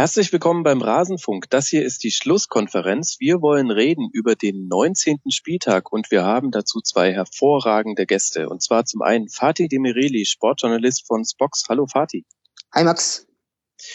Herzlich willkommen beim Rasenfunk. Das hier ist die Schlusskonferenz. Wir wollen reden über den 19. Spieltag und wir haben dazu zwei hervorragende Gäste. Und zwar zum einen Fatih Demireli, Sportjournalist von Spox. Hallo Fatih. Hi Max.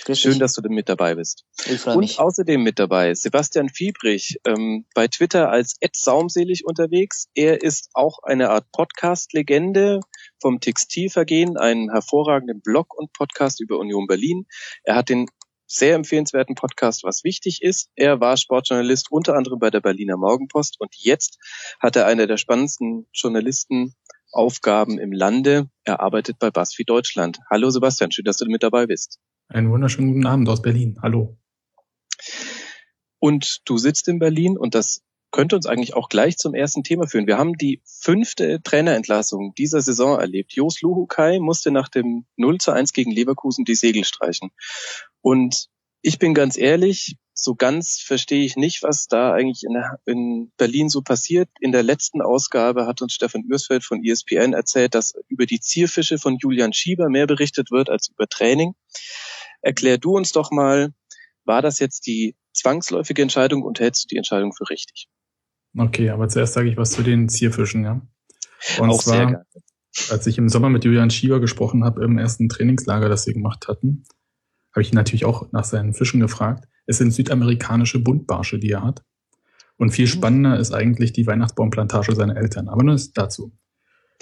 Grüß Schön, dich. dass du mit dabei bist. Ich freue mich. Und außerdem mit dabei Sebastian Fiebrich, ähm, bei Twitter als Saumselig unterwegs. Er ist auch eine Art Podcast-Legende vom Textilvergehen, einen hervorragenden Blog und Podcast über Union Berlin. Er hat den sehr empfehlenswerten Podcast, was wichtig ist. Er war Sportjournalist unter anderem bei der Berliner Morgenpost und jetzt hat er eine der spannendsten Journalistenaufgaben im Lande. Er arbeitet bei BuzzFeed Deutschland. Hallo Sebastian, schön, dass du mit dabei bist. Einen wunderschönen guten Abend aus Berlin. Hallo. Und du sitzt in Berlin und das könnte uns eigentlich auch gleich zum ersten Thema führen. Wir haben die fünfte Trainerentlassung dieser Saison erlebt. Jos Luhukai musste nach dem 0 zu 1 gegen Leverkusen die Segel streichen. Und ich bin ganz ehrlich, so ganz verstehe ich nicht, was da eigentlich in, in, Berlin so passiert. In der letzten Ausgabe hat uns Stefan Ürsfeld von ESPN erzählt, dass über die Zierfische von Julian Schieber mehr berichtet wird als über Training. Erklär du uns doch mal, war das jetzt die zwangsläufige Entscheidung und hältst du die Entscheidung für richtig? Okay, aber zuerst sage ich was zu den Zierfischen, ja. Und Auch zwar, als ich im Sommer mit Julian Schieber gesprochen habe im ersten Trainingslager, das wir gemacht hatten, habe ich ihn natürlich auch nach seinen Fischen gefragt. Es sind südamerikanische Buntbarsche, die er hat. Und viel mhm. spannender ist eigentlich die Weihnachtsbaumplantage seiner Eltern. Aber nur dazu.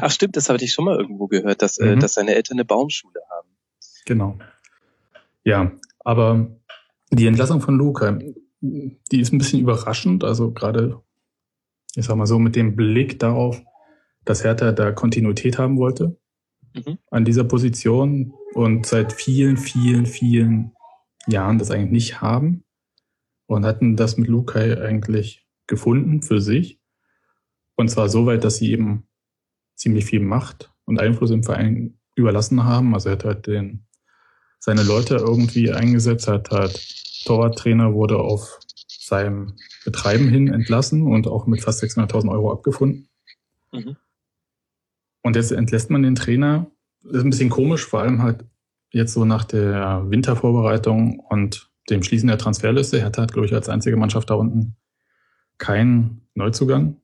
Ach stimmt, das habe ich schon mal irgendwo gehört, dass, äh, mhm. äh, dass seine Eltern eine Baumschule haben. Genau. Ja, aber die Entlassung von Luca, die ist ein bisschen überraschend. Also gerade, ich sag mal so, mit dem Blick darauf, dass Hertha da Kontinuität haben wollte mhm. an dieser Position und seit vielen, vielen, vielen Jahren das eigentlich nicht haben und hatten das mit Lukai eigentlich gefunden für sich. Und zwar so weit, dass sie eben ziemlich viel Macht und Einfluss im Verein überlassen haben. Also er hat halt den, seine Leute irgendwie eingesetzt, hat halt Torwarttrainer wurde auf seinem Betreiben hin entlassen und auch mit fast 600.000 Euro abgefunden. Mhm. Und jetzt entlässt man den Trainer. Das ist ein bisschen komisch, vor allem halt jetzt so nach der Wintervorbereitung und dem Schließen der Transferliste. Hertha hat, glaube ich, als einzige Mannschaft da unten keinen Neuzugang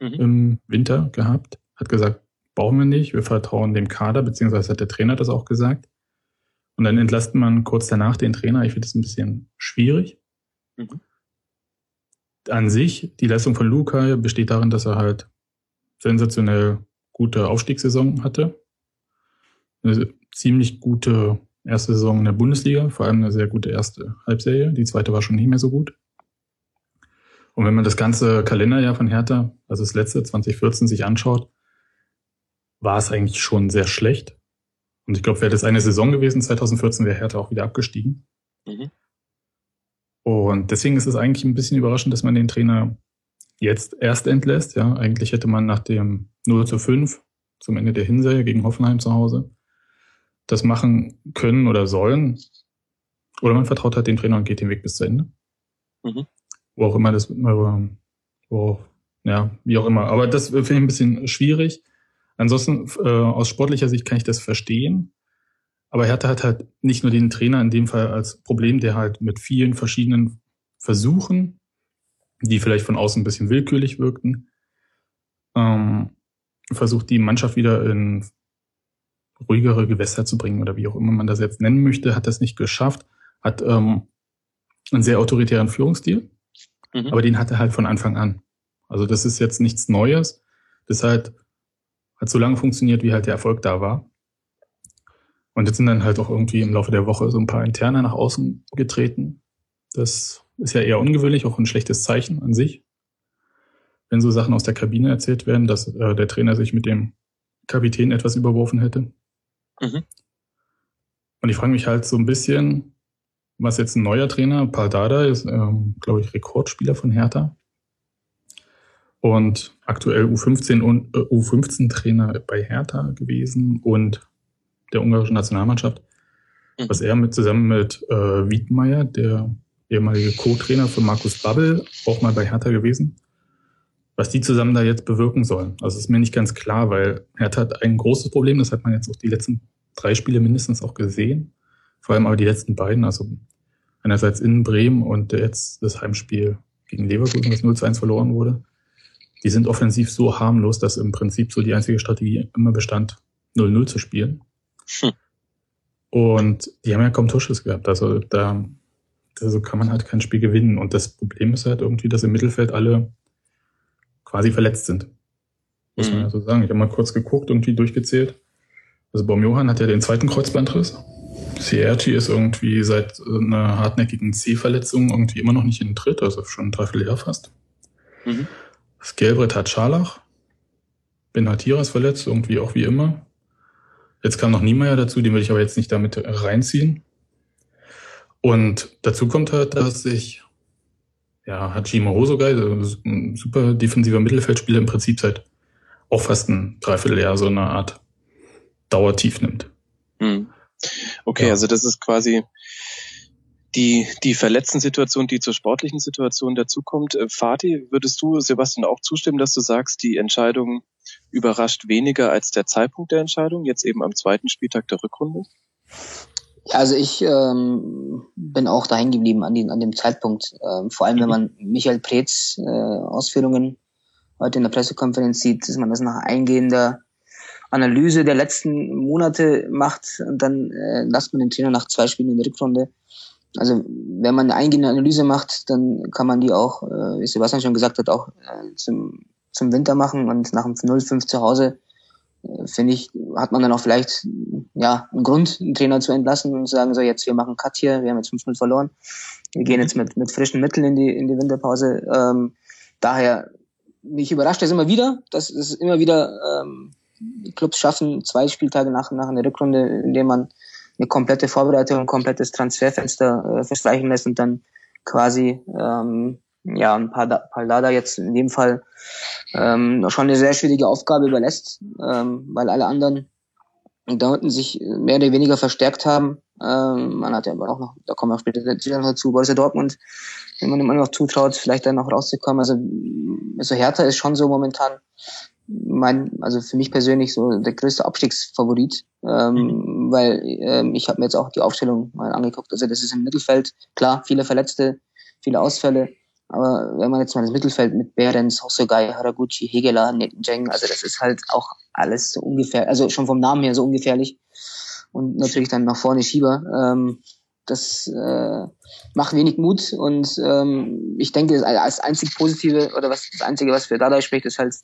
mhm. im Winter gehabt. Hat gesagt, brauchen wir nicht, wir vertrauen dem Kader, beziehungsweise hat der Trainer das auch gesagt. Und dann entlasst man kurz danach den Trainer. Ich finde das ein bisschen schwierig. Mhm. An sich, die Leistung von Luca besteht darin, dass er halt sensationell gute Aufstiegssaison hatte. Eine ziemlich gute erste Saison in der Bundesliga, vor allem eine sehr gute erste Halbserie. Die zweite war schon nicht mehr so gut. Und wenn man das ganze Kalenderjahr von Hertha, also das letzte 2014, sich anschaut, war es eigentlich schon sehr schlecht. Und ich glaube, wäre das eine Saison gewesen, 2014 wäre Hertha auch wieder abgestiegen. Mhm. Und deswegen ist es eigentlich ein bisschen überraschend, dass man den Trainer jetzt erst entlässt. Ja, eigentlich hätte man nach dem 0 zu 5 zum Ende der Hinserie gegen Hoffenheim zu Hause das machen können oder sollen. Oder man vertraut halt dem Trainer und geht den Weg bis zu Ende. Mhm. Wo auch immer das, wo, ja, wie auch immer. Aber das finde ich ein bisschen schwierig. Ansonsten, äh, aus sportlicher Sicht kann ich das verstehen. Aber Hertha hat halt nicht nur den Trainer in dem Fall als Problem, der halt mit vielen verschiedenen Versuchen, die vielleicht von außen ein bisschen willkürlich wirkten, ähm, versucht die Mannschaft wieder in ruhigere Gewässer zu bringen oder wie auch immer man das jetzt nennen möchte, hat das nicht geschafft, hat ähm, einen sehr autoritären Führungsstil, mhm. aber den hat er halt von Anfang an. Also das ist jetzt nichts Neues. Das halt hat so lange funktioniert, wie halt der Erfolg da war. Und jetzt sind dann halt auch irgendwie im Laufe der Woche so ein paar Interne nach außen getreten. Das ist ja eher ungewöhnlich, auch ein schlechtes Zeichen an sich. Wenn so Sachen aus der Kabine erzählt werden, dass äh, der Trainer sich mit dem Kapitän etwas überworfen hätte. Mhm. Und ich frage mich halt so ein bisschen, was jetzt ein neuer Trainer, Paul Dada, ist, ähm, glaube ich, Rekordspieler von Hertha und aktuell U15 und äh, U15-Trainer bei Hertha gewesen und der ungarischen Nationalmannschaft. Mhm. Was er mit zusammen mit äh, Wiedmeier, der ehemalige Co-Trainer für Markus Babbel, auch mal bei Hertha gewesen, was die zusammen da jetzt bewirken sollen. Also ist mir nicht ganz klar, weil Hertha hat ein großes Problem, das hat man jetzt auch die letzten drei Spiele mindestens auch gesehen. Vor allem aber die letzten beiden, also einerseits in Bremen und jetzt das Heimspiel gegen Leverkusen, das 0 zu 1 verloren wurde. Die sind offensiv so harmlos, dass im Prinzip so die einzige Strategie immer bestand, 0-0 zu spielen. Hm. Und die haben ja kaum Torschuss gehabt. Also da also kann man halt kein Spiel gewinnen. Und das Problem ist halt irgendwie, dass im Mittelfeld alle quasi verletzt sind. Muss mhm. man ja so sagen. Ich habe mal kurz geguckt, irgendwie durchgezählt. Also Baum Johann hat ja den zweiten Kreuzbandriss. Sierci ist irgendwie seit einer hartnäckigen C-Verletzung irgendwie immer noch nicht in den Tritt, also schon ein Dreivierteljahr fast. Mhm. Das Gelbrett hat Scharlach. Ben Hatira ist verletzt, irgendwie auch wie immer. Jetzt kam noch Niemeyer dazu, den will ich aber jetzt nicht damit reinziehen. Und dazu kommt halt, dass sich ja, Hajime Hosogai, ein super defensiver Mittelfeldspieler, im Prinzip seit auch fast ein Dreivierteljahr so eine Art Dauertief nimmt. Hm. Okay, ja. also das ist quasi die, die verletzten Situation, die zur sportlichen Situation dazukommt. Äh, Fatih, würdest du Sebastian auch zustimmen, dass du sagst, die Entscheidung überrascht weniger als der Zeitpunkt der Entscheidung, jetzt eben am zweiten Spieltag der Rückrunde? Also ich ähm, bin auch dahin geblieben an, den, an dem Zeitpunkt. Ähm, vor allem, wenn man Michael Preetz äh, Ausführungen heute in der Pressekonferenz sieht, dass man das nach eingehender Analyse der letzten Monate macht und dann äh, lasst man den Trainer nach zwei Spielen in der Rückrunde. Also wenn man eine eingehende Analyse macht, dann kann man die auch, äh, wie Sebastian schon gesagt hat, auch äh, zum, zum Winter machen und nach dem 0-5 zu Hause äh, finde ich, hat man dann auch vielleicht ja einen Grund, einen Trainer zu entlassen und zu sagen, so jetzt wir machen Cut hier, wir haben jetzt 5-0 verloren, wir gehen jetzt mit, mit frischen Mitteln in die, in die Winterpause. Ähm, daher, mich überrascht das immer wieder, dass es immer wieder ähm, Clubs schaffen, zwei Spieltage nach, nach einer Rückrunde, indem man eine komplette Vorbereitung, ein komplettes Transferfenster äh, verstreichen lässt und dann quasi ähm, ja ein paar Pallada jetzt in dem Fall ähm, schon eine sehr schwierige Aufgabe überlässt, ähm, weil alle anderen da unten sich mehr oder weniger verstärkt haben. Ähm, man hat ja aber auch noch, da kommen wir auch später dazu, Borussia Dortmund, wenn man immer noch zutraut, vielleicht dann noch rauszukommen. Also, also Hertha ist schon so momentan mein, also für mich persönlich so der größte Abstiegsfavorit, ähm, mhm. Weil ähm, ich habe mir jetzt auch die Aufstellung mal angeguckt. Also das ist im Mittelfeld, klar, viele Verletzte, viele Ausfälle, aber wenn man jetzt mal das Mittelfeld mit Behrens, Hosogai, Haraguchi, Hegeler, Jeng, also das ist halt auch alles so ungefähr, also schon vom Namen her so ungefährlich. Und natürlich dann nach vorne Schieber. Ähm, das äh, macht wenig Mut und ähm, ich denke, das einzig Positive oder was das Einzige, was für Dada spricht, ist halt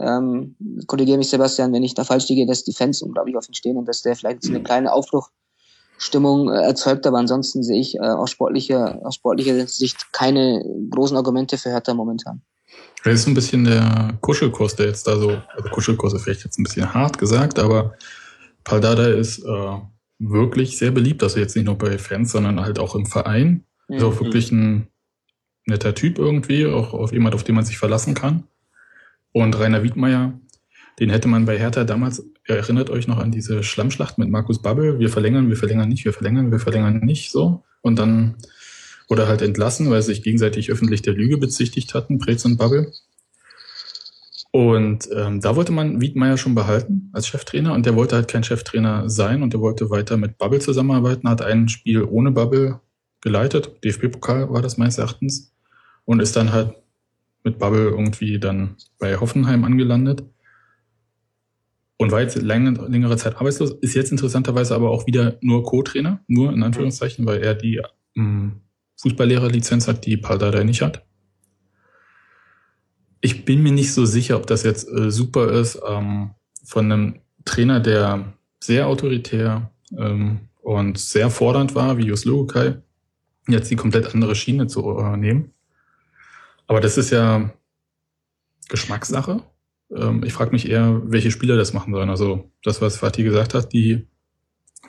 ähm, korrigiere mich Sebastian, wenn ich da falsch liege, dass die Fans unglaublich offen stehen und dass der vielleicht eine kleine Aufbruchstimmung äh, erzeugt, aber ansonsten sehe ich äh, aus sportlicher, aus sportlicher Sicht keine großen Argumente für Hertha momentan. Das ist ein bisschen der Kuschelkurs, der jetzt da so, also Kuschelkurs ist vielleicht jetzt ein bisschen hart gesagt, aber Paldada ist äh, wirklich sehr beliebt, also jetzt nicht nur bei Fans, sondern halt auch im Verein. Mhm. Ist auch wirklich ein netter Typ irgendwie, auch auf jemand, auf den man sich verlassen kann. Und Rainer Wiedmeier, den hätte man bei Hertha damals, erinnert euch noch an diese Schlammschlacht mit Markus Babbel, wir verlängern, wir verlängern nicht, wir verlängern, wir verlängern nicht, so. Und dann wurde halt entlassen, weil sie sich gegenseitig öffentlich der Lüge bezichtigt hatten, Preetz und Babbel. Und ähm, da wollte man Wiedmeier schon behalten als Cheftrainer und der wollte halt kein Cheftrainer sein und der wollte weiter mit Babbel zusammenarbeiten, hat ein Spiel ohne Babbel geleitet, DFB-Pokal war das meines Erachtens, und ist dann halt mit Bubble irgendwie dann bei Hoffenheim angelandet und war jetzt längere, längere Zeit arbeitslos, ist jetzt interessanterweise aber auch wieder nur Co-Trainer, nur in Anführungszeichen, weil er die ähm, Fußballlehrerlizenz hat, die Paldada nicht hat. Ich bin mir nicht so sicher, ob das jetzt äh, super ist, ähm, von einem Trainer, der sehr autoritär ähm, und sehr fordernd war, wie Jus Lugukai, jetzt die komplett andere Schiene zu äh, nehmen. Aber das ist ja Geschmackssache. Ähm, ich frage mich eher, welche Spieler das machen sollen. Also das, was Fatih gesagt hat, die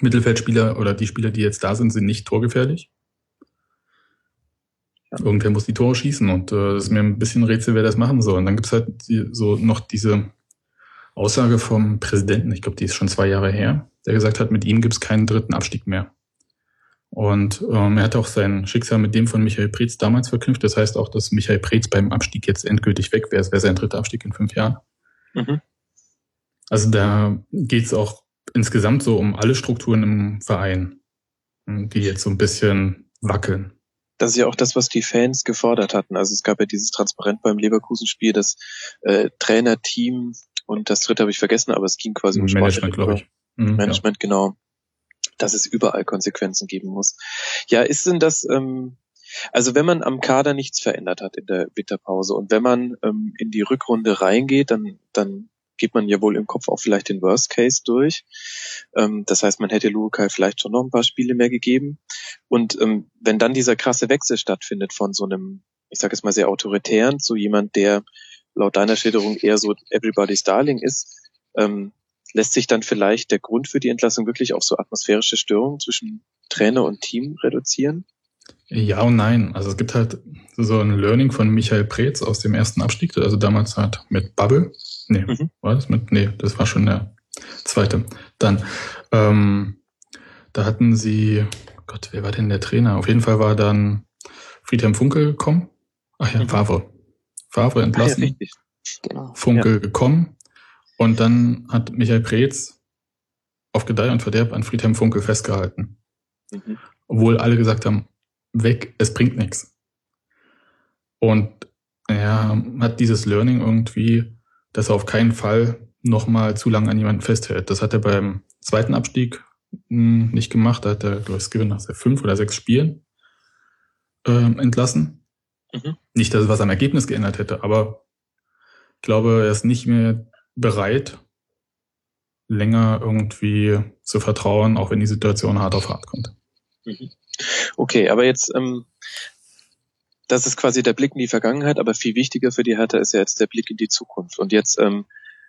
Mittelfeldspieler oder die Spieler, die jetzt da sind, sind nicht torgefährlich. Ja. Irgendwer muss die Tore schießen und äh, das ist mir ein bisschen Rätsel, wer das machen soll. Und dann gibt's halt die, so noch diese Aussage vom Präsidenten, ich glaube, die ist schon zwei Jahre her, der gesagt hat, mit ihm gibt's keinen dritten Abstieg mehr. Und ähm, er hat auch sein Schicksal mit dem von Michael Preetz damals verknüpft. Das heißt auch, dass Michael Preetz beim Abstieg jetzt endgültig weg wäre. Es wäre sein dritter Abstieg in fünf Jahren. Mhm. Also da geht es auch insgesamt so um alle Strukturen im Verein. die jetzt so ein bisschen wackeln. Das ist ja auch das, was die Fans gefordert hatten. Also es gab ja dieses Transparent beim Leverkusen-Spiel, das äh, Trainer, Team und das dritte habe ich vergessen, aber es ging quasi um Management, glaube ich. Mhm, Management, ja. genau. Dass es überall Konsequenzen geben muss. Ja, ist denn das, ähm, also wenn man am Kader nichts verändert hat in der Winterpause und wenn man ähm, in die Rückrunde reingeht, dann, dann geht man ja wohl im Kopf auch vielleicht den Worst Case durch. Ähm, das heißt, man hätte Lukai vielleicht schon noch ein paar Spiele mehr gegeben. Und ähm, wenn dann dieser krasse Wechsel stattfindet von so einem, ich sage jetzt mal sehr autoritären zu jemand, der laut deiner Schilderung eher so Everybody's Darling ist, ähm, lässt sich dann vielleicht der Grund für die Entlassung wirklich auf so atmosphärische Störungen zwischen Trainer und Team reduzieren? Ja und nein. Also es gibt halt so ein Learning von Michael Preetz aus dem ersten Abstieg, also damals halt mit Bubble. Nee, mhm. war das mit? Nee, das war schon der zweite. Dann, ähm, da hatten sie, Gott, wer war denn der Trainer? Auf jeden Fall war dann Friedhelm Funkel gekommen. Ach ja, mhm. Favre. Favre entlassen. Ah, ja, genau. Funkel ja. gekommen. Und dann hat Michael Preetz auf Gedeih und Verderb an Friedhelm Funkel festgehalten. Mhm. Obwohl alle gesagt haben, weg, es bringt nichts. Und er hat dieses Learning irgendwie, dass er auf keinen Fall nochmal zu lange an jemanden festhält. Das hat er beim zweiten Abstieg hm, nicht gemacht. Da hat er, glaube ich, Gewinn nach fünf oder sechs Spielen äh, entlassen. Mhm. Nicht, dass es was am Ergebnis geändert hätte, aber ich glaube, er ist nicht mehr bereit, länger irgendwie zu vertrauen, auch wenn die Situation hart auf hart kommt. Mhm. Okay, aber jetzt, ähm, das ist quasi der Blick in die Vergangenheit, aber viel wichtiger für die Hertha ist ja jetzt der Blick in die Zukunft. Und jetzt ähm,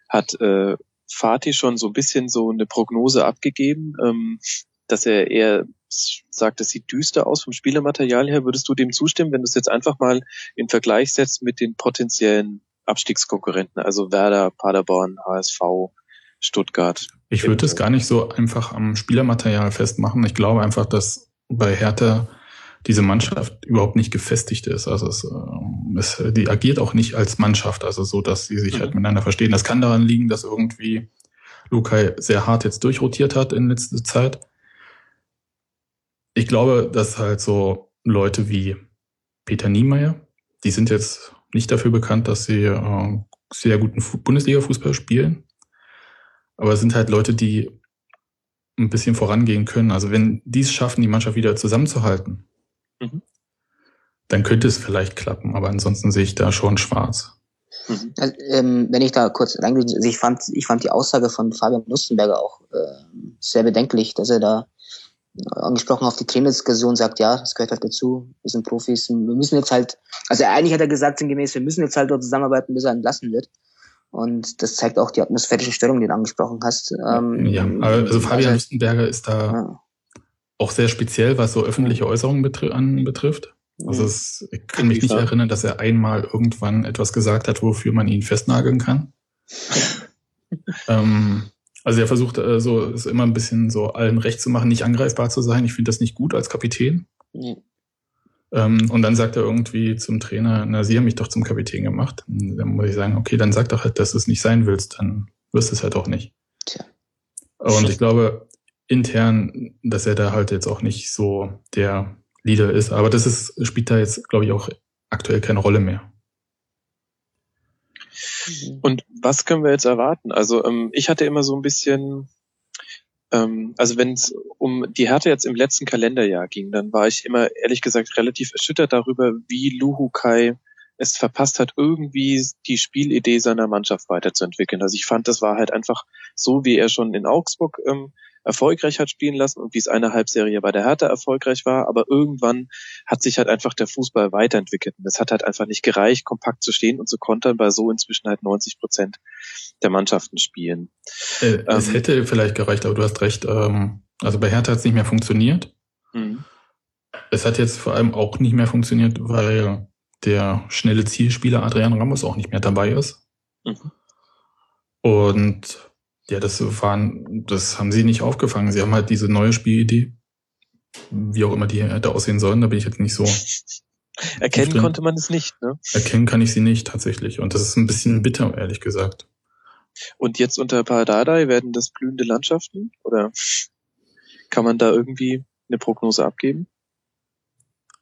hat äh, Fatih schon so ein bisschen so eine Prognose abgegeben, ähm, dass er eher sagt, es sieht düster aus vom Spielermaterial her. Würdest du dem zustimmen, wenn du es jetzt einfach mal in Vergleich setzt mit den potenziellen Abstiegskonkurrenten, also Werder, Paderborn, HSV, Stuttgart? Ich würde es gar nicht so einfach am Spielermaterial festmachen. Ich glaube einfach, dass bei Hertha diese Mannschaft überhaupt nicht gefestigt ist. Also es, äh, es, die agiert auch nicht als Mannschaft, also so, dass sie sich halt mhm. halt miteinander verstehen. Das kann daran liegen, dass irgendwie Lukai sehr hart jetzt durchrotiert hat in letzter Zeit. Ich glaube, dass halt so Leute wie Peter Niemeyer, die sind jetzt nicht dafür bekannt, dass sie äh, sehr guten Bundesliga-Fußball spielen. Aber es sind halt Leute, die ein bisschen vorangehen können. Also wenn die es schaffen, die Mannschaft wieder zusammenzuhalten, mhm. dann könnte es vielleicht klappen. Aber ansonsten sehe ich da schon schwarz. Mhm. Also, ähm, wenn ich da kurz reingehe, also ich fand, ich fand die Aussage von Fabian Lustenberger auch äh, sehr bedenklich, dass er da angesprochen auf die Trainerdiskussion sagt, ja, das gehört halt dazu, wir sind Profis, wir müssen jetzt halt, also eigentlich hat er gesagt, sinngemäß, wir müssen jetzt halt dort zusammenarbeiten, bis er entlassen wird. Und das zeigt auch die atmosphärische Störung, die du angesprochen hast. Ähm, ja, also Fabian also, Lustenberger ist da ja. auch sehr speziell, was so öffentliche Äußerungen betri anbetrifft. Also es, ich kann mich nicht erinnern, dass er einmal irgendwann etwas gesagt hat, wofür man ihn festnageln kann. ähm, also er versucht äh, so es immer ein bisschen so allen recht zu machen, nicht angreifbar zu sein. Ich finde das nicht gut als Kapitän. Mhm. Ähm, und dann sagt er irgendwie zum Trainer, na, Sie haben mich doch zum Kapitän gemacht. Und dann muss ich sagen, okay, dann sag doch halt, dass du es nicht sein willst, dann wirst du es halt auch nicht. Tja. Und ich glaube intern, dass er da halt jetzt auch nicht so der Leader ist. Aber das ist, spielt da jetzt, glaube ich, auch aktuell keine Rolle mehr. Und was können wir jetzt erwarten? Also ähm, ich hatte immer so ein bisschen ähm, also wenn es um die Härte jetzt im letzten Kalenderjahr ging, dann war ich immer ehrlich gesagt relativ erschüttert darüber, wie Luhu Kai es verpasst hat, irgendwie die Spielidee seiner Mannschaft weiterzuentwickeln. Also ich fand, das war halt einfach so, wie er schon in Augsburg ähm, erfolgreich hat spielen lassen und wie es eine Halbserie bei der Hertha erfolgreich war. Aber irgendwann hat sich halt einfach der Fußball weiterentwickelt. Und es hat halt einfach nicht gereicht, kompakt zu stehen und zu kontern, weil so inzwischen halt 90 Prozent der Mannschaften spielen. Äh, es ähm, hätte vielleicht gereicht, aber du hast recht. Ähm, also bei Hertha hat es nicht mehr funktioniert. Mhm. Es hat jetzt vor allem auch nicht mehr funktioniert, weil der schnelle Zielspieler Adrian Ramos auch nicht mehr dabei ist. Mhm. Und ja, das waren, das haben sie nicht aufgefangen. Sie haben halt diese neue Spielidee, wie auch immer die hätte aussehen sollen, da bin ich jetzt nicht so. Erkennen konnte man es nicht, ne? Erkennen kann ich sie nicht tatsächlich. Und das ist ein bisschen bitter, ehrlich gesagt. Und jetzt unter Paradadei werden das blühende Landschaften? Oder kann man da irgendwie eine Prognose abgeben?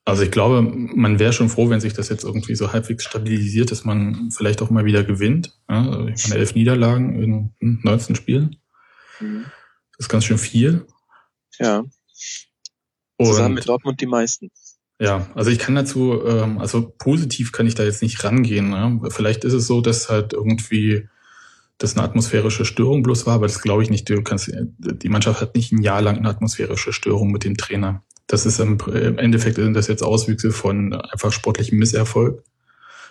Also ich glaube, man wäre schon froh, wenn sich das jetzt irgendwie so halbwegs stabilisiert, dass man vielleicht auch mal wieder gewinnt. Ja, also ich meine, elf Niederlagen in 19 Spielen. Mhm. Das ist ganz schön viel. Ja. Und, Zusammen mit Dortmund die meisten. Ja, also ich kann dazu, ähm, also positiv kann ich da jetzt nicht rangehen. Ne? Vielleicht ist es so, dass halt irgendwie das eine atmosphärische Störung bloß war, aber das glaube ich nicht. Du kannst, die Mannschaft hat nicht ein Jahr lang eine atmosphärische Störung mit dem Trainer. Das ist im, im Endeffekt sind das jetzt Auswüchse von einfach sportlichem Misserfolg,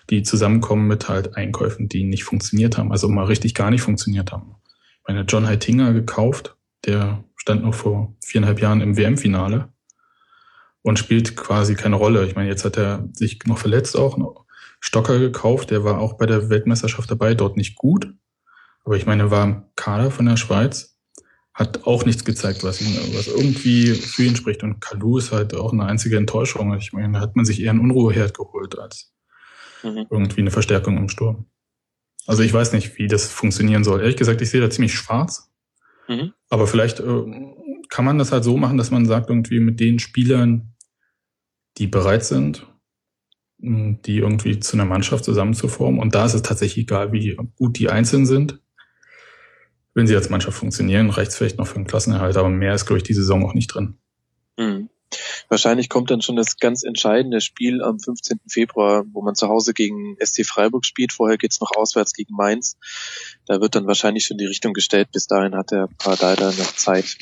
die zusammenkommen mit halt Einkäufen, die nicht funktioniert haben, also mal richtig gar nicht funktioniert haben. Ich meine, John Heitinger gekauft, der stand noch vor viereinhalb Jahren im WM-Finale und spielt quasi keine Rolle. Ich meine, jetzt hat er sich noch verletzt auch. Noch. Stocker gekauft, der war auch bei der Weltmeisterschaft dabei, dort nicht gut. Aber ich meine, war im Kader von der Schweiz, hat auch nichts gezeigt, was, ihn, was irgendwie für ihn spricht. Und Kalu ist halt auch eine einzige Enttäuschung. Ich meine, da hat man sich eher einen Unruheherd geholt als mhm. irgendwie eine Verstärkung im Sturm. Also ich weiß nicht, wie das funktionieren soll. Ehrlich gesagt, ich sehe da ziemlich schwarz. Mhm. Aber vielleicht äh, kann man das halt so machen, dass man sagt, irgendwie mit den Spielern, die bereit sind, die irgendwie zu einer Mannschaft zusammenzuformen. Und da ist es tatsächlich egal, wie gut die einzeln sind. Wenn sie als Mannschaft funktionieren, reicht es vielleicht noch für einen Klassenerhalt, aber mehr ist, glaube ich, die Saison auch nicht drin. Mhm. Wahrscheinlich kommt dann schon das ganz entscheidende Spiel am 15. Februar, wo man zu Hause gegen SC Freiburg spielt. Vorher geht's noch auswärts gegen Mainz. Da wird dann wahrscheinlich schon die Richtung gestellt. Bis dahin hat der Pardeider noch Zeit,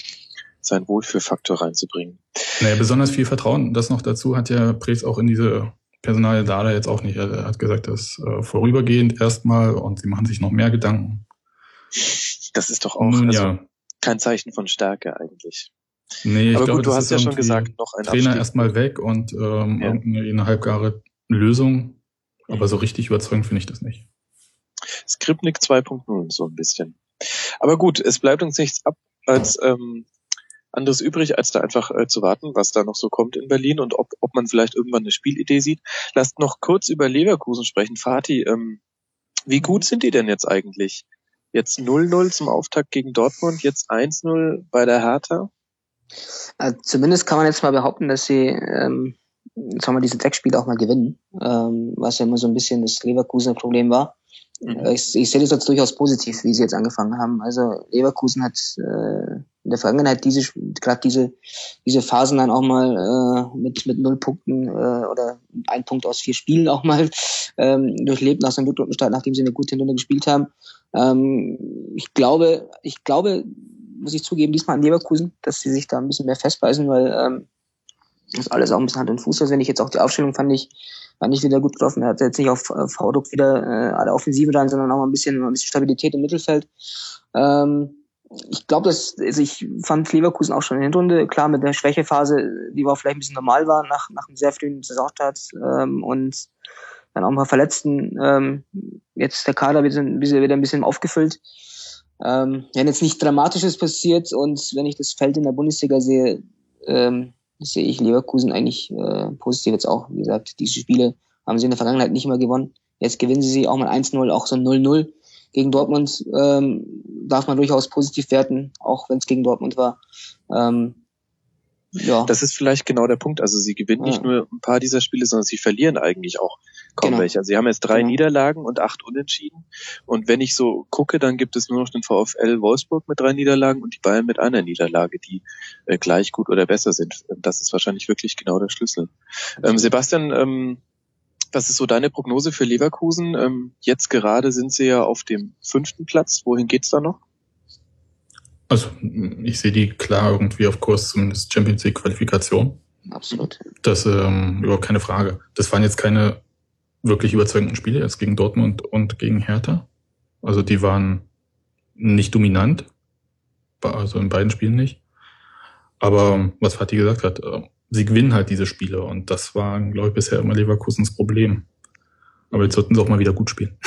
seinen Wohlfühlfaktor reinzubringen. Naja, besonders viel Vertrauen. Das noch dazu hat ja Preetz auch in diese Personal da jetzt auch nicht. Er hat gesagt, das äh, vorübergehend erstmal und sie machen sich noch mehr Gedanken. Das ist doch auch Nun, also, ja. kein Zeichen von Stärke eigentlich. Nee, ich Aber glaube, gut, du hast ja schon gesagt, noch ein Trainer erstmal weg und ähm, ja. eine halbgare Lösung. Aber so richtig überzeugend finde ich das nicht. Skripnik 2.0 so ein bisschen. Aber gut, es bleibt uns nichts ab, als ähm, anderes übrig, als da einfach äh, zu warten, was da noch so kommt in Berlin und ob, ob man vielleicht irgendwann eine Spielidee sieht. Lasst noch kurz über Leverkusen sprechen. Fatih, ähm, wie gut sind die denn jetzt eigentlich? Jetzt 0-0 zum Auftakt gegen Dortmund, jetzt 1-0 bei der Hertha? Also zumindest kann man jetzt mal behaupten, dass sie ähm, sagen wir, diese Dreckspiele auch mal gewinnen, ähm, was ja immer so ein bisschen das Leverkusener Problem war. Mhm. Ich, ich sehe das jetzt durchaus positiv, wie sie jetzt angefangen haben. Also Leverkusen hat äh, in der Vergangenheit diese gerade diese diese Phasen dann auch mal äh, mit mit null Punkten äh, oder ein Punkt aus vier Spielen auch mal ähm, durchlebt nach seinem Rückrundenstart, nachdem sie eine gute Hinrunde gespielt haben. Ähm, ich glaube, ich glaube, muss ich zugeben, diesmal an Leverkusen, dass sie sich da ein bisschen mehr festbeißen, weil ähm, das alles auch ein bisschen Hand und Fuß ist. Wenn ich jetzt auch die Aufstellung fand ich war nicht wieder gut getroffen. Er hat jetzt nicht auf V-Druck wieder äh, alle Offensive dann, sondern auch mal ein bisschen, ein bisschen Stabilität im Mittelfeld. Ähm, ich glaube, dass also ich fand Leverkusen auch schon in der Hinrunde klar mit der Schwächephase, die war vielleicht ein bisschen normal war nach nach einem sehr frühen Saisonstart ähm, und dann auch mal Verletzten. Ähm, jetzt der Kader wird wieder ein bisschen aufgefüllt. Ähm, wenn jetzt nicht Dramatisches passiert und wenn ich das Feld in der Bundesliga sehe, ähm, sehe ich Leverkusen eigentlich äh, positiv jetzt auch. Wie gesagt, diese Spiele haben sie in der Vergangenheit nicht immer gewonnen. Jetzt gewinnen sie sie auch mal 1-0, auch so 0-0 gegen Dortmund. Ähm, darf man durchaus positiv werten, auch wenn es gegen Dortmund war. Ähm, ja. Das ist vielleicht genau der Punkt. Also sie gewinnen ja. nicht nur ein paar dieser Spiele, sondern sie verlieren eigentlich auch kaum genau. welche. Also sie haben jetzt drei genau. Niederlagen und acht Unentschieden. Und wenn ich so gucke, dann gibt es nur noch den VfL Wolfsburg mit drei Niederlagen und die Bayern mit einer Niederlage, die äh, gleich gut oder besser sind. Das ist wahrscheinlich wirklich genau der Schlüssel. Ähm, Sebastian, ähm, was ist so deine Prognose für Leverkusen? Ähm, jetzt gerade sind sie ja auf dem fünften Platz. Wohin geht's da noch? Also ich sehe die klar irgendwie auf Kurs zumindest Champions League Qualifikation. Absolut. Das ähm, überhaupt keine Frage. Das waren jetzt keine wirklich überzeugenden Spiele jetzt gegen Dortmund und gegen Hertha. Also die waren nicht dominant, also in beiden Spielen nicht. Aber was Fatih gesagt hat, äh, sie gewinnen halt diese Spiele und das war, glaube ich, bisher immer Leverkusens Problem. Aber jetzt sollten sie auch mal wieder gut spielen.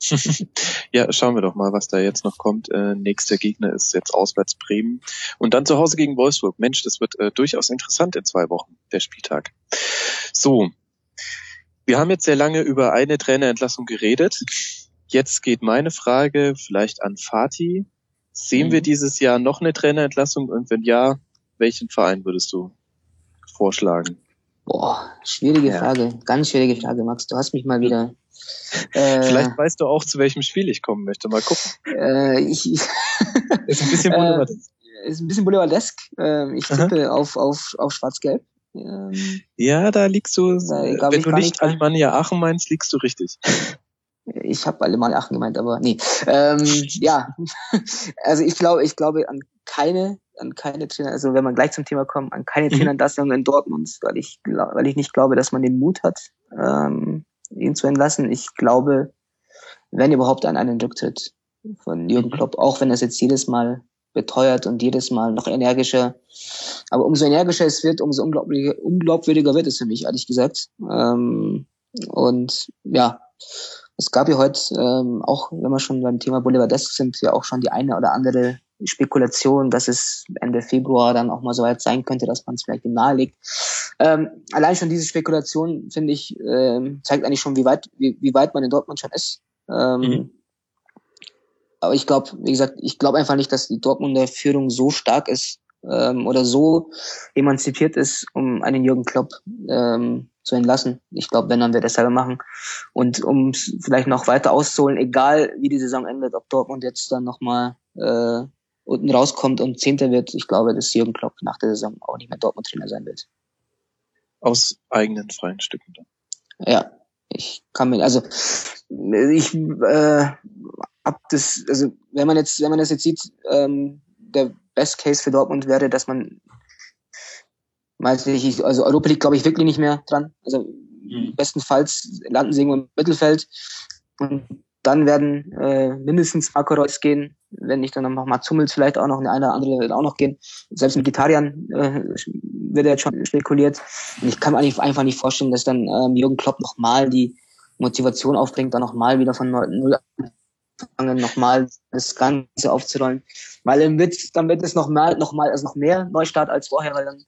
ja, schauen wir doch mal, was da jetzt noch kommt. Äh, nächster Gegner ist jetzt auswärts Bremen und dann zu Hause gegen Wolfsburg. Mensch, das wird äh, durchaus interessant in zwei Wochen, der Spieltag. So, wir haben jetzt sehr lange über eine Trainerentlassung geredet. Jetzt geht meine Frage vielleicht an Fatih. Sehen mhm. wir dieses Jahr noch eine Trainerentlassung und wenn ja, welchen Verein würdest du vorschlagen? Boah, schwierige ja. Frage. Ganz schwierige Frage, Max. Du hast mich mal wieder. Äh, Vielleicht weißt du auch, zu welchem Spiel ich kommen möchte. Mal gucken. Äh, ich, ist ein bisschen boulevardesk. Äh, ist ein bisschen boulevardesk. Äh, ich tippe auf, auf, auf Schwarz-Gelb. Ähm, ja, da liegst du, da, wenn du nicht Alemannia Aachen meinst, liegst du richtig. Ich habe Alemannia Aachen gemeint, aber nee. Ähm, ja, also ich glaube, ich glaube an keine, an keine Trainer, also wenn man gleich zum Thema kommt, an keine mhm. Trainerentlassung in Dortmund, weil ich, weil ich nicht glaube, dass man den Mut hat, ähm, ihn zu entlassen. Ich glaube, wenn überhaupt an einen Rücktritt von Jürgen mhm. Klopp, auch wenn es jetzt jedes Mal beteuert und jedes Mal noch energischer. Aber umso energischer es wird, umso unglaubwürdiger wird es für mich, ehrlich gesagt. Ähm, und ja, es gab ja heute ähm, auch, wenn wir schon beim Thema Boulevardesk sind, ja auch schon die eine oder andere Spekulation, dass es Ende Februar dann auch mal so weit sein könnte, dass man es vielleicht im Nahe liegt. Ähm, allein schon diese Spekulation, finde ich, ähm, zeigt eigentlich schon, wie weit, wie, wie weit man in Dortmund schon ist. Ähm, mhm. Aber ich glaube, wie gesagt, ich glaube einfach nicht, dass die Dortmunder Führung so stark ist ähm, oder so emanzipiert ist, um einen Jürgen Klopp ähm, zu entlassen. Ich glaube, wenn, dann wird er selber machen. Und um vielleicht noch weiter auszuholen, egal wie die Saison endet, ob Dortmund jetzt dann nochmal äh, unten rauskommt und Zehnter wird, ich glaube, dass Jürgen Klopp nach der Saison auch nicht mehr Dortmund-Trainer sein wird. Aus eigenen freien Stücken dann. Ja, ich kann mir, also ich äh, ab das, also wenn man jetzt, wenn man das jetzt sieht, ähm, der Best Case für Dortmund wäre, dass man ich, also Europa League glaube ich wirklich nicht mehr dran. Also mhm. bestenfalls landen sie irgendwo im Mittelfeld und dann werden äh, mindestens Marco Reus gehen, wenn nicht dann noch Mats Hummels vielleicht auch noch eine, eine andere wird auch noch gehen. Selbst mit Gitarian äh, wird jetzt schon spekuliert. Und ich kann mir einfach nicht vorstellen, dass dann ähm, Jürgen Klopp nochmal die Motivation aufbringt, dann nochmal wieder von null anfangen, nochmal das Ganze aufzurollen. Weil dann wird, dann wird es noch mal, noch mal, also noch mehr Neustart als vorher, weil dann,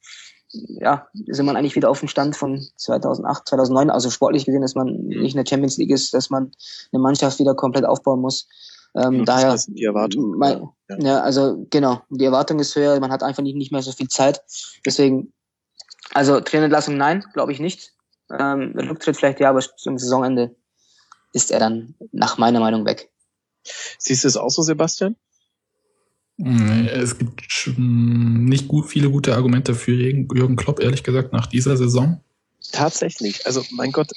ja, sind man eigentlich wieder auf dem Stand von 2008, 2009. Also sportlich gesehen, dass man nicht in der Champions League ist, dass man eine Mannschaft wieder komplett aufbauen muss. Ähm, daher, die Erwartung. Mein, ja. ja, also genau, die Erwartung ist höher, man hat einfach nicht, nicht mehr so viel Zeit. Deswegen, also Trainerentlassung nein, glaube ich nicht. Ähm, Rücktritt vielleicht ja, aber zum Saisonende ist er dann nach meiner Meinung weg. Siehst du es auch so, Sebastian? Es gibt nicht gut, viele gute Argumente für Jürgen Klopp, ehrlich gesagt, nach dieser Saison. Tatsächlich. Also, mein Gott.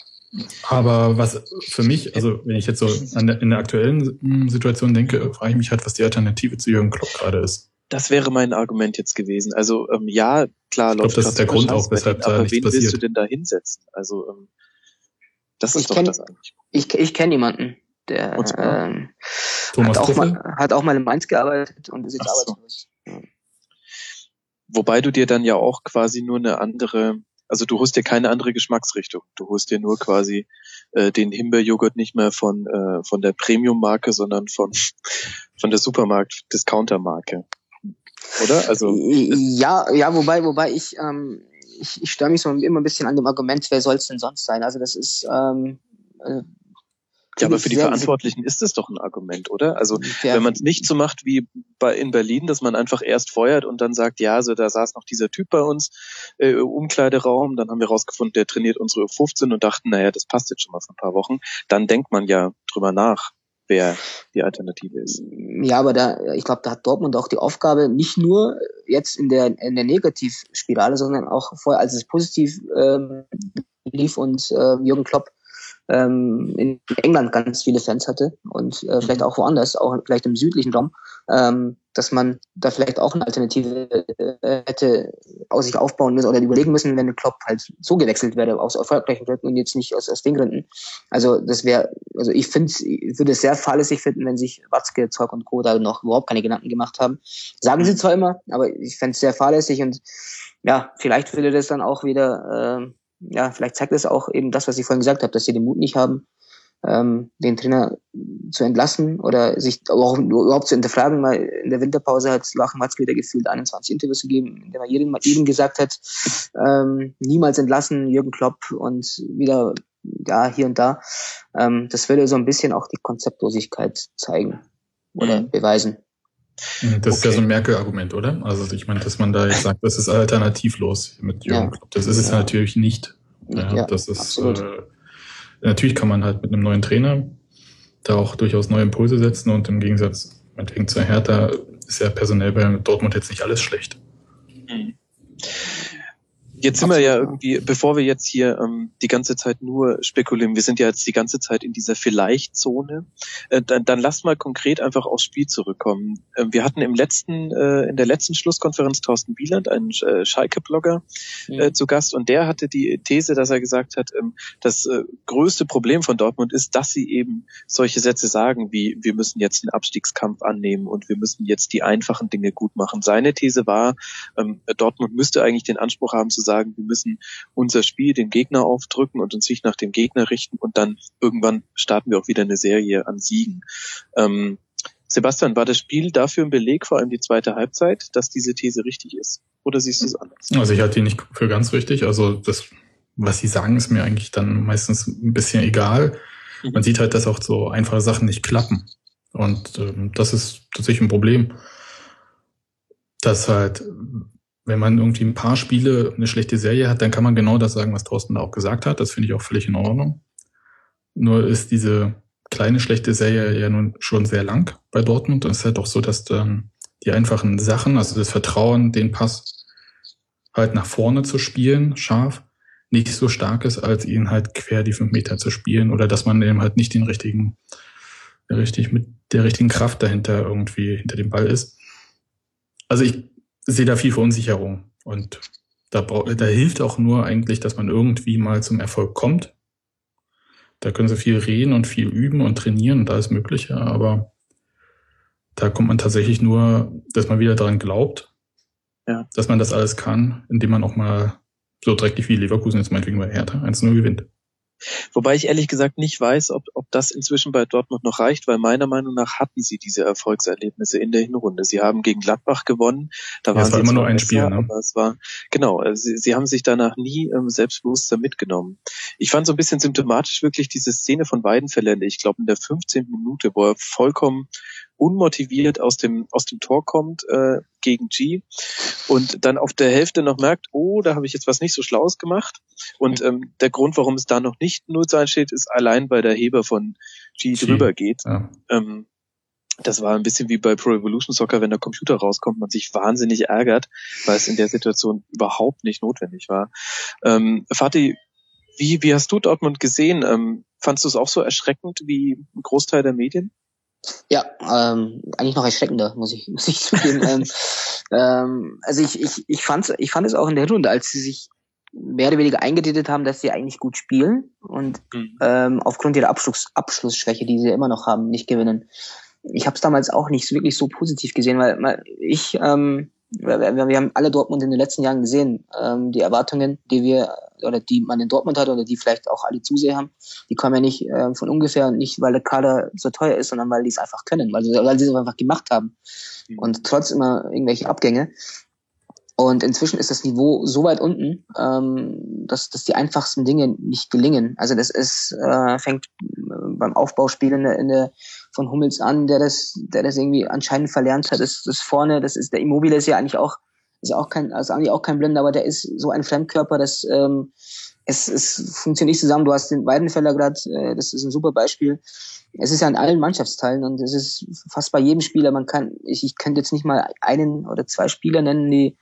Aber was für mich, also wenn ich jetzt so an der, in der aktuellen hm, Situation denke, frage ich mich halt, was die Alternative zu Jürgen Klopp gerade ist. Das wäre mein Argument jetzt gewesen. Also ähm, ja, klar, ich glaube, das ist der Grund auch, weshalb da nichts wen passiert. willst du denn da hinsetzen? Also ähm, das ist ich doch kenn, das eigentlich. Ich, ich kenne jemanden, der ähm, hat, auch mal, hat auch mal in Mainz gearbeitet und ist jetzt so. arbeitslos. Ja. Wobei du dir dann ja auch quasi nur eine andere, also du holst dir keine andere Geschmacksrichtung. Du holst dir nur quasi äh, den Himbeerjoghurt nicht mehr von äh, von der Premium-Marke, sondern von von der Supermarkt-Discounter-Marke. Oder? Also ja, ja, wobei, wobei ich ähm, ich, ich störe mich so immer ein bisschen an dem Argument, wer soll es denn sonst sein? Also das ist ähm, äh, ja, aber für die Verantwortlichen ist es doch ein Argument, oder? Also ja. wenn man es nicht so macht wie bei in Berlin, dass man einfach erst feuert und dann sagt, ja, so da saß noch dieser Typ bei uns äh, im Umkleideraum, dann haben wir rausgefunden, der trainiert unsere 15 und dachten, naja, das passt jetzt schon mal vor ein paar Wochen. Dann denkt man ja drüber nach, wer die Alternative ist. Ja, aber da, ich glaube, da hat Dortmund auch die Aufgabe, nicht nur jetzt in der in der Negativspirale, sondern auch vorher, als es positiv ähm, lief und äh, Jürgen Klopp ähm, in England ganz viele Fans hatte und äh, vielleicht auch woanders, auch vielleicht im südlichen Raum, ähm, dass man da vielleicht auch eine Alternative äh, hätte aus sich aufbauen müssen oder überlegen müssen, wenn der Klopp halt so gewechselt wäre aus erfolgreichen Gründen und jetzt nicht aus, aus den Gründen. Also das wäre, also ich finde, ich würde es sehr fahrlässig finden, wenn sich Watzke, Zock und Co. da noch überhaupt keine Gedanken gemacht haben. Sagen sie zwar immer, aber ich fände es sehr fahrlässig und ja, vielleicht würde das dann auch wieder äh, ja, vielleicht zeigt es auch eben das, was ich vorhin gesagt habe, dass sie den Mut nicht haben, ähm, den Trainer zu entlassen oder sich auch überhaupt zu hinterfragen. Mal in der Winterpause hat Lachen Watzke wieder gefühlt 21 Interviews gegeben, in dem er jedem, jedem gesagt hat, ähm, niemals entlassen, Jürgen Klopp und wieder ja hier und da. Ähm, das würde so ein bisschen auch die Konzeptlosigkeit zeigen oder mhm. beweisen. Das okay. ist ja so ein Merkel-Argument, oder? Also ich meine, dass man da jetzt sagt, das ist alternativlos mit Jürgen ja. Klopp. Das ist es ja. natürlich nicht. Ja, ja das ist äh, natürlich kann man halt mit einem neuen Trainer da auch durchaus neue Impulse setzen und im Gegensatz meinetwegen zur Hertha ist ja personell bei Dortmund jetzt nicht alles schlecht. Mhm. Jetzt sind wir ja irgendwie, bevor wir jetzt hier ähm, die ganze Zeit nur spekulieren, wir sind ja jetzt die ganze Zeit in dieser Vielleicht-Zone, äh, dann, dann lasst mal konkret einfach aufs Spiel zurückkommen. Äh, wir hatten im letzten, äh, in der letzten Schlusskonferenz Thorsten Wieland, einen äh, Schalke-Blogger, äh, mhm. zu Gast und der hatte die These, dass er gesagt hat, ähm, das äh, größte Problem von Dortmund ist, dass sie eben solche Sätze sagen wie, wir müssen jetzt den Abstiegskampf annehmen und wir müssen jetzt die einfachen Dinge gut machen. Seine These war, ähm, Dortmund müsste eigentlich den Anspruch haben zu sagen, sagen, wir müssen unser Spiel dem Gegner aufdrücken und uns nicht nach dem Gegner richten und dann irgendwann starten wir auch wieder eine Serie an Siegen. Ähm, Sebastian, war das Spiel dafür ein Beleg, vor allem die zweite Halbzeit, dass diese These richtig ist? Oder siehst du es anders? Also ich halte die nicht für ganz richtig. Also das, was sie sagen, ist mir eigentlich dann meistens ein bisschen egal. Mhm. Man sieht halt, dass auch so einfache Sachen nicht klappen. Und ähm, das ist tatsächlich ein Problem. Dass halt, wenn man irgendwie ein paar Spiele eine schlechte Serie hat, dann kann man genau das sagen, was Thorsten da auch gesagt hat. Das finde ich auch völlig in Ordnung. Nur ist diese kleine schlechte Serie ja nun schon sehr lang bei Dortmund. Und es ist halt auch so, dass dann die einfachen Sachen, also das Vertrauen, den Pass halt nach vorne zu spielen, scharf, nicht so stark ist, als ihn halt quer die fünf Meter zu spielen oder dass man eben halt nicht den richtigen, richtig mit der richtigen Kraft dahinter irgendwie hinter dem Ball ist. Also ich sehe da viel Verunsicherung. Und da, da hilft auch nur eigentlich, dass man irgendwie mal zum Erfolg kommt. Da können sie viel reden und viel üben und trainieren und alles Mögliche, aber da kommt man tatsächlich nur, dass man wieder daran glaubt, ja. dass man das alles kann, indem man auch mal so dreckig wie Leverkusen jetzt meinetwegen bei Hertha 1-0 gewinnt. Wobei ich ehrlich gesagt nicht weiß, ob, ob das inzwischen bei Dortmund noch reicht, weil meiner Meinung nach hatten sie diese Erfolgserlebnisse in der Hinrunde. Sie haben gegen Gladbach gewonnen. Da ja, waren es war immer nur ein besser, Spiel, ne? aber es war genau. Also sie, sie haben sich danach nie ähm, selbstbewusster mitgenommen. Ich fand so ein bisschen symptomatisch wirklich diese Szene von Weidenfeller. Ich glaube in der 15. Minute, wo er vollkommen unmotiviert aus dem aus dem Tor kommt äh, gegen G und dann auf der Hälfte noch merkt, oh, da habe ich jetzt was nicht so Schlaues gemacht. Und ähm, der Grund, warum es da noch nicht 0 zu 1 steht, ist allein, weil der Heber von G, G. drüber geht. Ja. Ähm, das war ein bisschen wie bei Pro Evolution Soccer, wenn der Computer rauskommt, man sich wahnsinnig ärgert, weil es in der Situation überhaupt nicht notwendig war. Ähm, Fatih, wie, wie hast du Dortmund gesehen? Ähm, fandst du es auch so erschreckend wie ein Großteil der Medien? Ja, ähm, eigentlich noch erschreckender, muss ich, muss ich zugeben. ähm, ähm, also ich, ich, ich, fand's, ich fand es auch in der Runde, als sie sich mehr oder weniger eingeredet haben, dass sie eigentlich gut spielen und mhm. ähm, aufgrund ihrer Abschluss, Abschlussschwäche, die sie immer noch haben, nicht gewinnen. Ich habe es damals auch nicht wirklich so positiv gesehen, weil, ich, ähm, wir, haben alle Dortmund in den letzten Jahren gesehen, ähm, die Erwartungen, die wir oder die man in Dortmund hat oder die vielleicht auch alle Zuseher haben, die kommen ja nicht äh, von ungefähr, nicht weil der Kader so teuer ist, sondern weil die es einfach können, weil sie, weil sie es einfach gemacht haben. Mhm. Und trotz immer irgendwelche Abgänge. Und inzwischen ist das Niveau so weit unten, ähm, dass, dass die einfachsten Dinge nicht gelingen. Also das ist, äh, fängt beim Aufbauspiel in der, in der von Hummels an, der das, der das irgendwie anscheinend verlernt hat. Das, das vorne, das ist der Immobile ist ja eigentlich auch ist auch kein, also eigentlich auch kein Blinder, aber der ist so ein Fremdkörper, dass ähm, es, es funktioniert nicht zusammen. Du hast den Weidenfeller gerade, äh, das ist ein super Beispiel. Es ist ja in allen Mannschaftsteilen und es ist fast bei jedem Spieler. Man kann, ich, ich könnte jetzt nicht mal einen oder zwei Spieler nennen, die,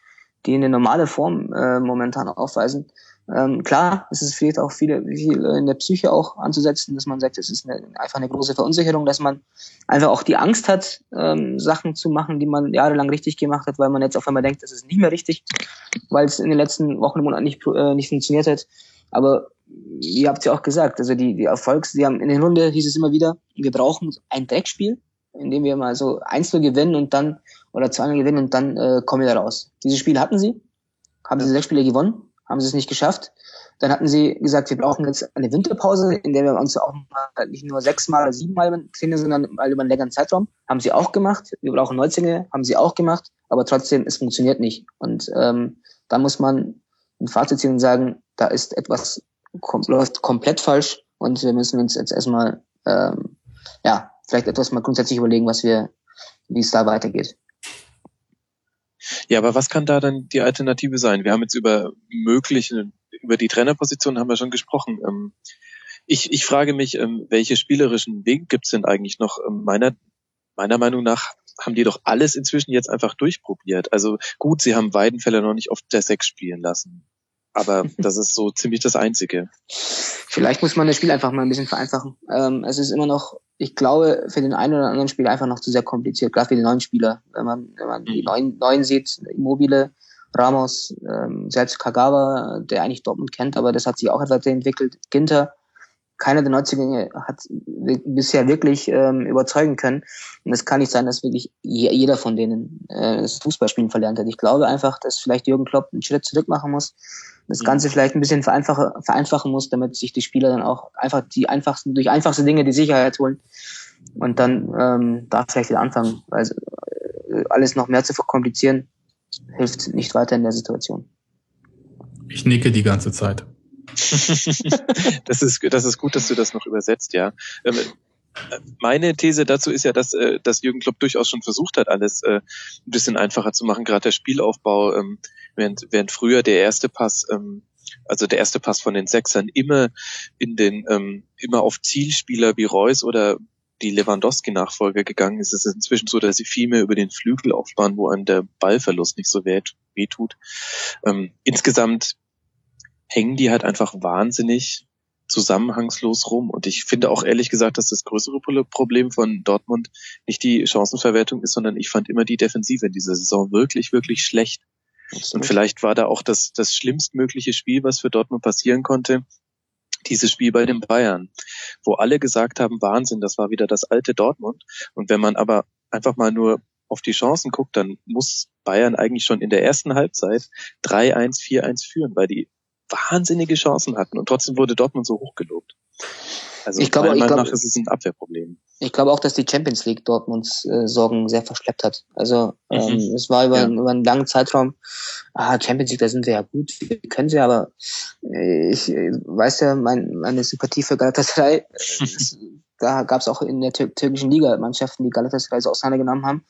die eine normale Form äh, momentan aufweisen. Ähm, klar, es ist vielleicht auch viele, viel in der Psyche auch anzusetzen, dass man sagt, es ist eine, einfach eine große Verunsicherung, dass man einfach auch die Angst hat, ähm, Sachen zu machen, die man jahrelang richtig gemacht hat, weil man jetzt auf einmal denkt, das ist nicht mehr richtig, weil es in den letzten Wochen und Monaten nicht, äh, nicht funktioniert hat. Aber ihr habt ja auch gesagt, also die, die Erfolgs, die haben in der Runde hieß es immer wieder, wir brauchen ein Dreckspiel, in dem wir mal so einzeln gewinnen und dann oder zweimal gewinnen und dann äh, kommen wir da raus. Dieses Spiel hatten sie, haben sie sechs Spiele gewonnen haben sie es nicht geschafft. Dann hatten sie gesagt, wir brauchen jetzt eine Winterpause, in der wir uns auch mal nicht nur sechsmal oder siebenmal trainieren, sondern mal über einen längeren Zeitraum. Haben sie auch gemacht. Wir brauchen Neuzlinge, haben sie auch gemacht. Aber trotzdem, es funktioniert nicht. Und ähm, da muss man ein Fazit ziehen und sagen, da ist etwas kom läuft komplett falsch und wir müssen uns jetzt erstmal ähm, ja vielleicht etwas mal grundsätzlich überlegen, was wir wie es da weitergeht. Ja, aber was kann da dann die Alternative sein? Wir haben jetzt über mögliche, über die Trainerposition haben wir schon gesprochen. Ähm, ich, ich frage mich, ähm, welche spielerischen Wege gibt es denn eigentlich noch? Ähm, meiner, meiner Meinung nach haben die doch alles inzwischen jetzt einfach durchprobiert. Also gut, sie haben Weidenfeller noch nicht auf der Sechs spielen lassen. Aber das ist so ziemlich das Einzige. Vielleicht muss man das Spiel einfach mal ein bisschen vereinfachen. Ähm, es ist immer noch, ich glaube, für den einen oder anderen Spieler einfach noch zu sehr kompliziert, gerade für die neuen Spieler. Wenn man, wenn man die mhm. neuen, neuen sieht, Immobile, Ramos, ähm, selbst Kagawa, der eigentlich Dortmund kennt, aber das hat sich auch etwas entwickelt. Ginter, keiner der Neuzugänge hat bisher wirklich ähm, überzeugen können. Und es kann nicht sein, dass wirklich jeder von denen äh, das Fußballspielen verlernt hat. Ich glaube einfach, dass vielleicht Jürgen Klopp einen Schritt zurück machen muss, das Ganze mhm. vielleicht ein bisschen vereinfachen, vereinfachen muss, damit sich die Spieler dann auch einfach die einfachsten, durch einfachste Dinge die Sicherheit holen und dann ähm, da vielleicht wieder anfangen. Weil äh, alles noch mehr zu verkomplizieren, hilft nicht weiter in der Situation. Ich nicke die ganze Zeit. das ist, das ist gut, dass du das noch übersetzt, ja. Ähm, meine These dazu ist ja, dass, äh, dass Jürgen Klopp durchaus schon versucht hat, alles äh, ein bisschen einfacher zu machen, gerade der Spielaufbau, ähm, während, während früher der erste Pass, ähm, also der erste Pass von den Sechsern immer in den, immer auf Zielspieler wie Reus oder die Lewandowski-Nachfolger gegangen ist, ist es inzwischen so, dass sie viel mehr über den Flügel aufbauen, wo an der Ballverlust nicht so weh, weh tut. Ähm, insgesamt hängen die halt einfach wahnsinnig zusammenhangslos rum. Und ich finde auch ehrlich gesagt, dass das größere Problem von Dortmund nicht die Chancenverwertung ist, sondern ich fand immer die Defensive in dieser Saison wirklich, wirklich schlecht. Und vielleicht war da auch das, das schlimmstmögliche Spiel, was für Dortmund passieren konnte, dieses Spiel bei den Bayern, wo alle gesagt haben, Wahnsinn, das war wieder das alte Dortmund. Und wenn man aber einfach mal nur auf die Chancen guckt, dann muss Bayern eigentlich schon in der ersten Halbzeit 3-1, 4-1 führen, weil die wahnsinnige Chancen hatten und trotzdem wurde Dortmund so hoch gelobt. Also ich glaube, ich glaube, nach ist ein Abwehrproblem. Ich glaube auch, dass die Champions League Dortmunds äh, Sorgen sehr verschleppt hat. Also ähm, mhm. es war über, ja. über einen langen Zeitraum, ah, Champions League, da sind wir ja gut, wir können sie, aber äh, ich äh, weiß ja, mein, meine Sympathie für Galatasaray, äh, da gab es auch in der tür türkischen Liga Mannschaften, die Galatasaray so auseinandergenommen haben.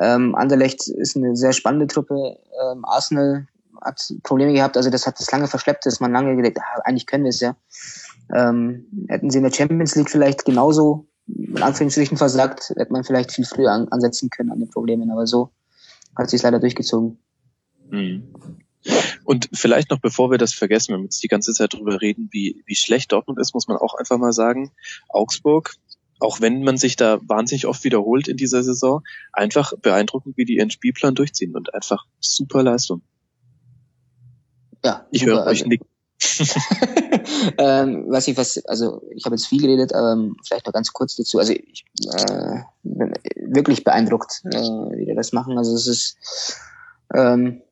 Ähm, Anderlecht ist eine sehr spannende Truppe. Ähm, Arsenal hat Probleme gehabt, also das hat das lange verschleppt, dass man lange gedacht, ah, eigentlich können wir es ja. Ähm, hätten sie in der Champions League vielleicht genauso in Anführungsstrichen versagt, hätte man vielleicht viel früher an, ansetzen können an den Problemen, aber so hat sich leider durchgezogen. Mhm. Und vielleicht noch, bevor wir das vergessen, wenn wir jetzt die ganze Zeit darüber reden, wie, wie schlecht Dortmund ist, muss man auch einfach mal sagen, Augsburg, auch wenn man sich da wahnsinnig oft wiederholt in dieser Saison, einfach beeindruckend, wie die ihren Spielplan durchziehen und einfach super Leistung. Ja, ich höre euch also, nicken. ähm, was ich was, also ich habe jetzt viel geredet, aber ähm, vielleicht noch ganz kurz dazu. Also ich äh, bin wirklich beeindruckt, äh, wie die das machen. Also es ist, ähm,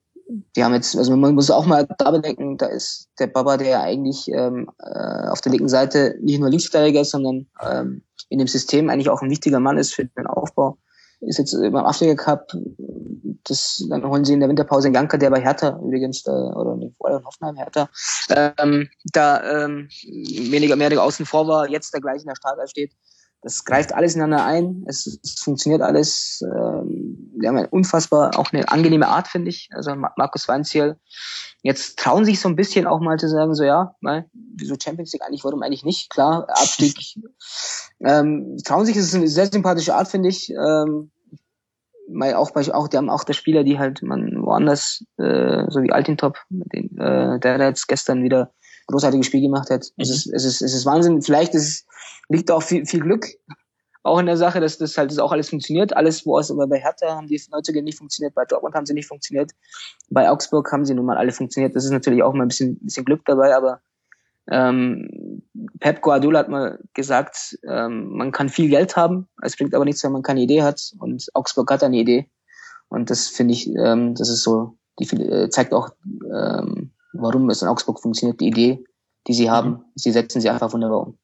die haben jetzt, also man muss auch mal da bedenken, da ist der Baba, der eigentlich ähm, äh, auf der linken Seite nicht nur Linksverteidiger ist, sondern ähm, in dem System eigentlich auch ein wichtiger Mann ist für den Aufbau ist jetzt beim Afrika Cup, das, dann holen sie in der Winterpause einen Janker, der bei Hertha übrigens, äh, oder oder Hoffenheim Hertha, ähm, da ähm, weniger mehr außen vor war, jetzt der gleich in der Startelf steht. Das greift alles ineinander ein, es, es funktioniert alles. Ähm, die haben eine unfassbar, auch eine angenehme Art, finde ich. Also Markus Weinziel. Jetzt trauen sich so ein bisschen auch mal zu sagen, so ja, mal, wieso Champions League eigentlich, warum eigentlich nicht? Klar, Abstieg. ähm, trauen sich, das ist eine sehr sympathische Art, finde ich. Ähm, weil auch bei auch die haben auch der Spieler, die halt man woanders, äh, so wie Altintop, den, äh, der jetzt gestern wieder großartiges Spiel gemacht hat. Mhm. Es, ist, es, ist, es ist Wahnsinn. Vielleicht ist, liegt auch viel, viel Glück auch in der Sache, dass das halt das auch alles funktioniert. Alles, wo es aber bei Hertha haben die Neuzugänge nicht funktioniert, bei Dortmund haben sie nicht funktioniert, bei Augsburg haben sie nun mal alle funktioniert. Das ist natürlich auch mal ein bisschen, bisschen Glück dabei, aber ähm, Pep Guardiola hat mal gesagt, ähm, man kann viel Geld haben, es bringt aber nichts, wenn man keine Idee hat. Und Augsburg hat eine Idee. Und das finde ich, ähm, das ist so, die äh, zeigt auch, ähm, warum es in Augsburg funktioniert, die Idee, die sie haben. Mhm. Sie setzen sie einfach wunderbar um.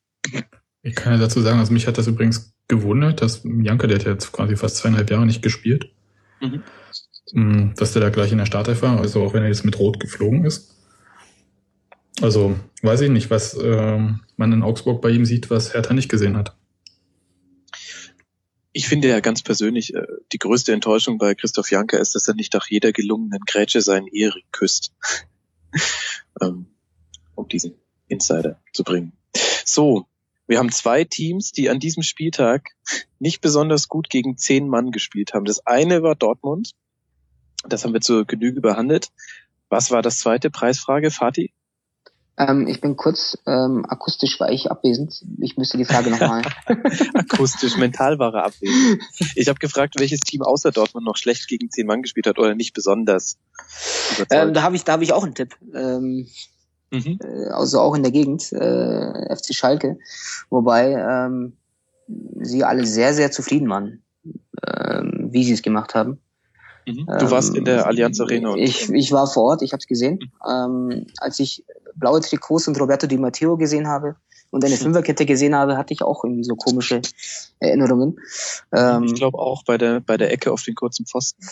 Ich kann ja dazu sagen, also mich hat das übrigens gewundert, dass Janka, der hat jetzt quasi fast zweieinhalb Jahre nicht gespielt, mhm. Mm, dass der da gleich in der Startelf war, also auch wenn er jetzt mit Rot geflogen ist. Also weiß ich nicht, was äh, man in Augsburg bei ihm sieht, was Hertha nicht gesehen hat. ich finde ja ganz persönlich, äh, die größte Enttäuschung bei Christoph Janker ist, dass er nicht nach jeder gelungenen Grätsche seinen Ehering küsst. ähm, um diesen Insider zu bringen. So, wir haben zwei Teams, die an diesem Spieltag nicht besonders gut gegen zehn Mann gespielt haben. Das eine war Dortmund. Das haben wir zur Genüge behandelt. Was war das zweite? Preisfrage, Fatih? Ähm, ich bin kurz ähm, akustisch war ich abwesend. Ich müsste die Frage nochmal. akustisch, mental war er abwesend. Ich habe gefragt, welches Team außer Dortmund noch schlecht gegen zehn Mann gespielt hat oder nicht besonders. Ähm, da habe ich, da habe ich auch einen Tipp. Ähm, mhm. äh, also auch in der Gegend, äh, FC Schalke, wobei ähm, sie alle sehr, sehr zufrieden waren, ähm, wie sie es gemacht haben. Mhm. Du warst in der ähm, Allianz Arena. ich, ich war vor Ort, ich habe es gesehen. Mhm. Ähm, als ich blaue Trikots und Roberto Di Matteo gesehen habe und eine Fünferkette gesehen habe, hatte ich auch irgendwie so komische Erinnerungen. Ähm, ich glaube auch bei der bei der Ecke auf den kurzen Pfosten.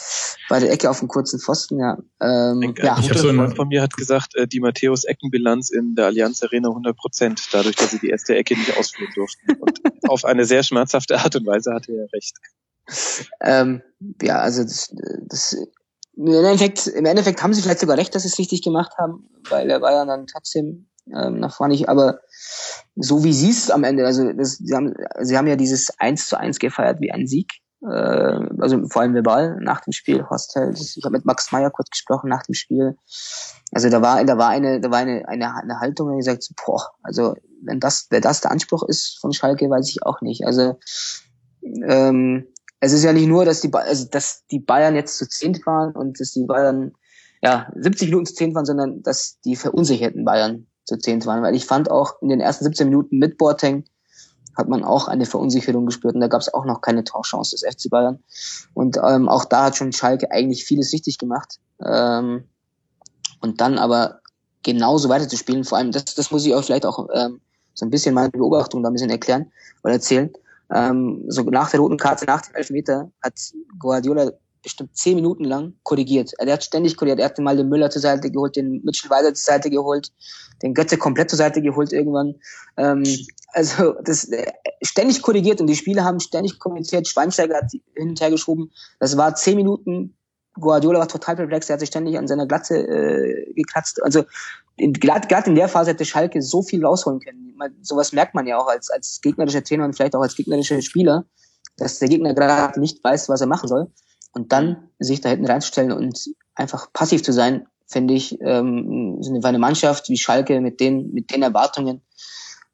Bei der Ecke auf den kurzen Pfosten, ja. Ähm, ein, ja. Ein guter so Freund von mir hat gesagt, äh, Di Matteos Eckenbilanz in der Allianz Arena 100 Prozent, dadurch, dass sie die erste Ecke nicht ausführen durften. Und auf eine sehr schmerzhafte Art und Weise hatte er recht. Ähm, ja, also das, das im Endeffekt, im Endeffekt haben sie vielleicht sogar recht, dass sie es richtig gemacht haben, weil der Bayern dann trotzdem ähm, nach vorne nicht, aber so wie sie es am Ende, also das, sie haben, sie haben ja dieses 1 zu 1 gefeiert wie ein Sieg, äh, also vor allem verbal nach dem Spiel, Hostel, ich habe mit Max Meyer kurz gesprochen nach dem Spiel, also da war, da war eine, da war eine, eine, eine Haltung, die sagt, boah, also wenn das, wer das der Anspruch ist von Schalke, weiß ich auch nicht, also ähm, es ist ja nicht nur, dass die, also, dass die Bayern jetzt zu zehnt waren und dass die Bayern ja 70 Minuten zu zehnt waren, sondern dass die verunsicherten Bayern zu zehnt waren. Weil ich fand auch in den ersten 17 Minuten mit Boateng hat man auch eine Verunsicherung gespürt und da gab es auch noch keine Torchance des FC Bayern. Und ähm, auch da hat schon Schalke eigentlich vieles richtig gemacht. Ähm, und dann aber genauso weiterzuspielen, vor allem, das, das muss ich auch vielleicht auch ähm, so ein bisschen meine Beobachtung da ein bisschen erklären oder erzählen. Ähm, so nach der roten Karte, nach dem Elfmeter, hat Guardiola bestimmt zehn Minuten lang korrigiert. Er hat ständig korrigiert. Er hat mal den Müller zur Seite geholt, den Mitchell weiter zur Seite geholt, den Götze komplett zur Seite geholt irgendwann. Ähm, also das äh, ständig korrigiert und die Spieler haben ständig kommuniziert. Schweinsteiger hat hin und her geschoben. Das war zehn Minuten. Guardiola war total perplex. Er hat sich ständig an seiner Glatze äh, gekratzt. Also gerade in der Phase hätte Schalke so viel rausholen können. Man, sowas merkt man ja auch als, als gegnerischer Trainer und vielleicht auch als gegnerischer Spieler, dass der Gegner gerade nicht weiß, was er machen soll. Und dann sich da hinten reinzustellen und einfach passiv zu sein, finde ich, ähm, so eine Mannschaft wie Schalke mit den, mit den Erwartungen,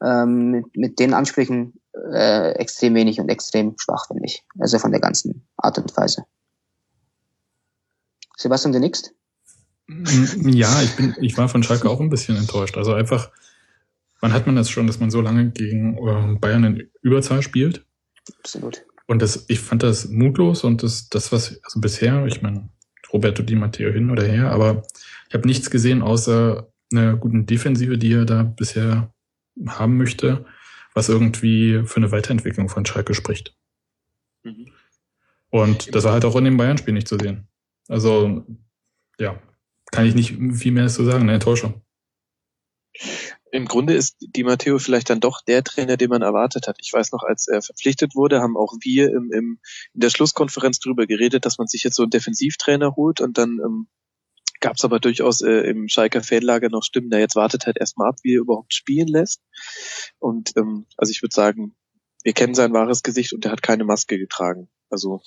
ähm, mit, mit den Ansprüchen äh, extrem wenig und extrem schwach, finde ich. Also von der ganzen Art und Weise. Sebastian, du nix? Mm, ja, ich bin, ich war von Schalke auch ein bisschen enttäuscht. Also einfach, wann hat man das schon, dass man so lange gegen äh, Bayern in Überzahl spielt? Absolut. Und das, ich fand das mutlos und das, das was, also bisher, ich meine, Roberto Di Matteo hin oder her, aber ich habe nichts gesehen außer einer guten Defensive, die er da bisher haben möchte, was irgendwie für eine Weiterentwicklung von Schalke spricht. Mhm. Und das war halt auch in dem Bayern-Spiel nicht zu sehen. Also, ja, kann ich nicht viel mehr zu sagen, eine Enttäuschung. Im Grunde ist Di Matteo vielleicht dann doch der Trainer, den man erwartet hat. Ich weiß noch, als er verpflichtet wurde, haben auch wir im, im, in der Schlusskonferenz darüber geredet, dass man sich jetzt so einen Defensivtrainer holt und dann ähm, gab es aber durchaus äh, im Schalker Fanlager noch Stimmen, der jetzt wartet halt erstmal ab, wie er überhaupt spielen lässt. Und ähm, also ich würde sagen, wir kennen sein wahres Gesicht und er hat keine Maske getragen. Also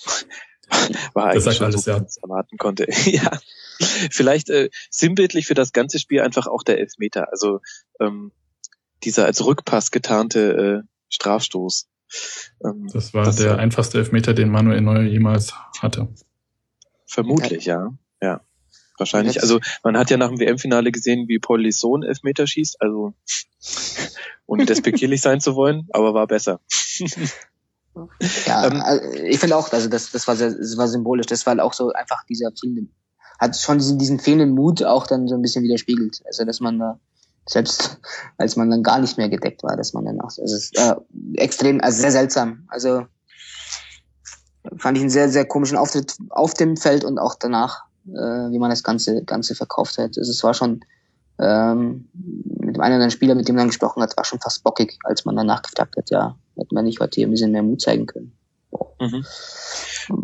war eigentlich das schon alles, so, ja. erwarten konnte. ja, vielleicht äh, sinnbildlich für das ganze Spiel einfach auch der Elfmeter. Also ähm, dieser als Rückpass getarnte äh, Strafstoß. Ähm, das war das der war, einfachste Elfmeter, den Manuel Neuer jemals hatte. Vermutlich, ja. Ja. Wahrscheinlich. Also man hat ja nach dem WM-Finale gesehen, wie Paul Lisson Elfmeter schießt, also ohne despektierlich sein zu wollen, aber war besser. Ja, ähm, also ich finde auch, also das, das war sehr, das war symbolisch. Das war auch so einfach dieser fehlende, hat schon diesen, diesen fehlenden Mut auch dann so ein bisschen widerspiegelt. Also dass man da selbst, als man dann gar nicht mehr gedeckt war, dass man dann auch, also ist äh, extrem, also sehr seltsam. Also fand ich einen sehr, sehr komischen Auftritt auf dem Feld und auch danach, äh, wie man das Ganze, Ganze verkauft hat. Also es war schon ähm, mit dem einen oder anderen Spieler, mit dem man gesprochen hat, war schon fast bockig, als man danach gefragt hat, ja, hätte man nicht heute hier ein bisschen mehr Mut zeigen können. Mhm.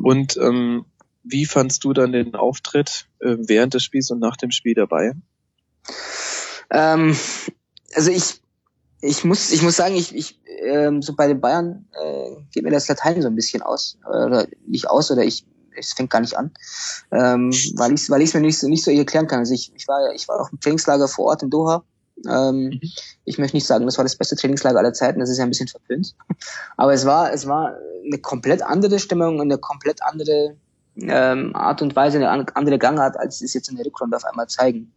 Und ähm, wie fandst du dann den Auftritt äh, während des Spiels und nach dem Spiel dabei? Ähm, also ich, ich muss, ich muss sagen, ich, ich ähm, so bei den Bayern äh, geht mir das Latein so ein bisschen aus oder nicht aus oder ich es fängt gar nicht an, ähm, weil ich weil ich mir nicht so nicht so erklären kann. Also ich, ich war ich war auch im Trainingslager vor Ort in Doha. Ähm, mhm. Ich möchte nicht sagen, das war das beste Trainingslager aller Zeiten. Das ist ja ein bisschen verpönt, aber es war es war eine komplett andere Stimmung und eine komplett andere ähm, Art und Weise, eine andere Gangart, als es jetzt in der Rückrunde auf einmal zeigen.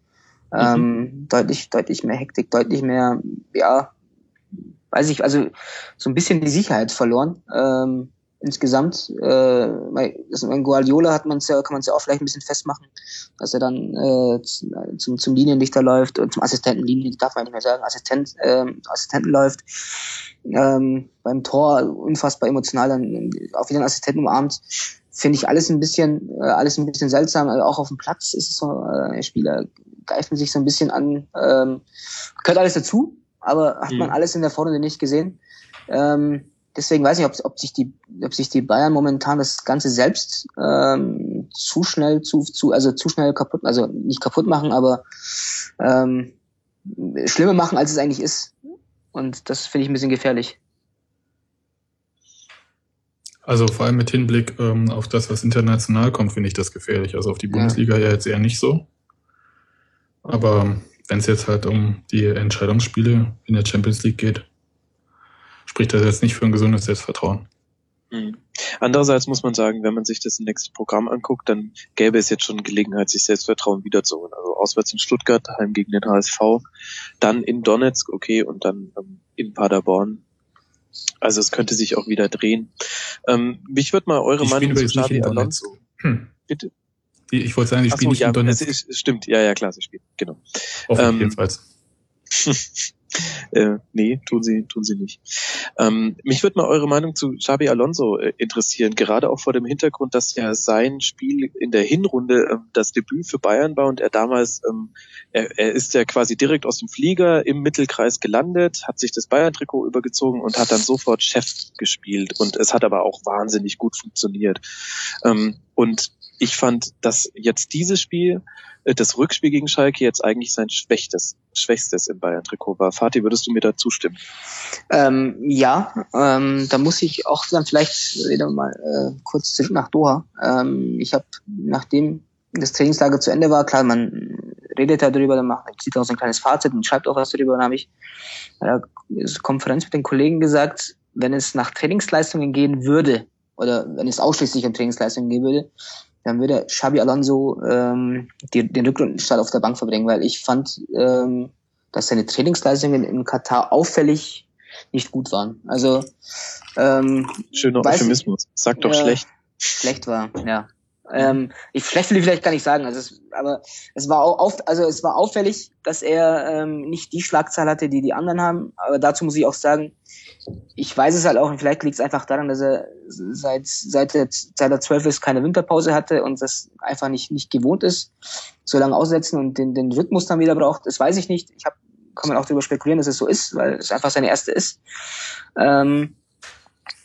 Mhm. Ähm, deutlich deutlich mehr Hektik, deutlich mehr ja weiß ich, also so ein bisschen die Sicherheit verloren. Ähm, insgesamt, äh, in Guardiola hat man ja, kann man es ja auch vielleicht ein bisschen festmachen, dass er dann äh, zum, zum Linienlichter läuft und zum Assistenten Linien, darf man nicht mehr sagen, Assistent, äh, Assistenten läuft, ähm, beim Tor unfassbar emotional dann auch wieder einen Assistenten umarmt. Finde ich alles ein bisschen, äh, alles ein bisschen seltsam. Also auch auf dem Platz ist es so, äh, Spieler greifen sich so ein bisschen an. Ähm, gehört alles dazu, aber hat man mhm. alles in der Vorrunde nicht gesehen. Ähm, deswegen weiß ich, ob, ob sich die, ob sich die Bayern momentan das Ganze selbst ähm, zu schnell zu, zu, also zu schnell kaputt, also nicht kaputt machen, aber ähm, schlimmer machen, als es eigentlich ist. Und das finde ich ein bisschen gefährlich. Also vor allem mit Hinblick ähm, auf das, was international kommt, finde ich das gefährlich. Also auf die Bundesliga ja, ja jetzt eher nicht so. Aber wenn es jetzt halt um die Entscheidungsspiele in der Champions League geht, spricht das jetzt nicht für ein gesundes Selbstvertrauen. Mhm. Andererseits muss man sagen, wenn man sich das nächste Programm anguckt, dann gäbe es jetzt schon Gelegenheit, sich Selbstvertrauen wiederzuholen. Also auswärts in Stuttgart, daheim gegen den HSV, dann in Donetsk, okay, und dann ähm, in Paderborn. Also es könnte sich auch wieder drehen. Ähm, mich würde mal eure Die Meinung zu Xabi Alonso. Hm. Bitte? Ich wollte sagen, die spielen so, nicht ja, in Donetsk. Es ist, stimmt, ja, ja, klar, sie spielen, genau. ähm, jedenfalls. äh, nee, tun sie, tun sie nicht. Ähm, mich würde mal eure Meinung zu Xabi Alonso äh, interessieren, gerade auch vor dem Hintergrund, dass ja sein Spiel in der Hinrunde äh, das Debüt für Bayern war und er damals, ähm, er, er ist ja quasi direkt aus dem Flieger im Mittelkreis gelandet, hat sich das Bayern-Trikot übergezogen und hat dann sofort Chef gespielt und es hat aber auch wahnsinnig gut funktioniert. Ähm, und ich fand, dass jetzt dieses Spiel, äh, das Rückspiel gegen Schalke jetzt eigentlich sein schwächstes, schwächstes im Bayern-Trikot war. Fatih, würdest du mir da zustimmen? Ähm, ja, ähm, da muss ich auch dann vielleicht wieder mal äh, kurz zurück nach Doha. Ähm, ich habe, nachdem das Trainingslager zu Ende war, klar, man redet da drüber, dann macht, zieht auch so ein kleines Fazit und schreibt auch was darüber. Dann habe ich bei der Konferenz mit den Kollegen gesagt, wenn es nach Trainingsleistungen gehen würde, oder wenn es ausschließlich um Trainingsleistungen gehen würde, dann würde Xabi Alonso ähm, die, den Rückrundenstart auf der Bank verbringen, weil ich fand, ähm, dass seine Trainingsleistungen in Katar auffällig nicht gut waren. Also ähm, schöner Euphemismus. Sag doch äh, schlecht. Schlecht war, ja. Ähm, ich schlecht will ich vielleicht gar nicht sagen, also es, aber es war auch auf, also es war auffällig, dass er ähm, nicht die Schlagzahl hatte, die die anderen haben. Aber dazu muss ich auch sagen, ich weiß es halt auch, und vielleicht liegt es einfach daran, dass er seit, seit, der, seit er zwölf ist keine Winterpause hatte und das einfach nicht, nicht gewohnt ist, so lange aussetzen und den, den Rhythmus dann wieder braucht. Das weiß ich nicht. Ich hab, kann man auch darüber spekulieren, dass es so ist, weil es einfach seine erste ist. Ähm,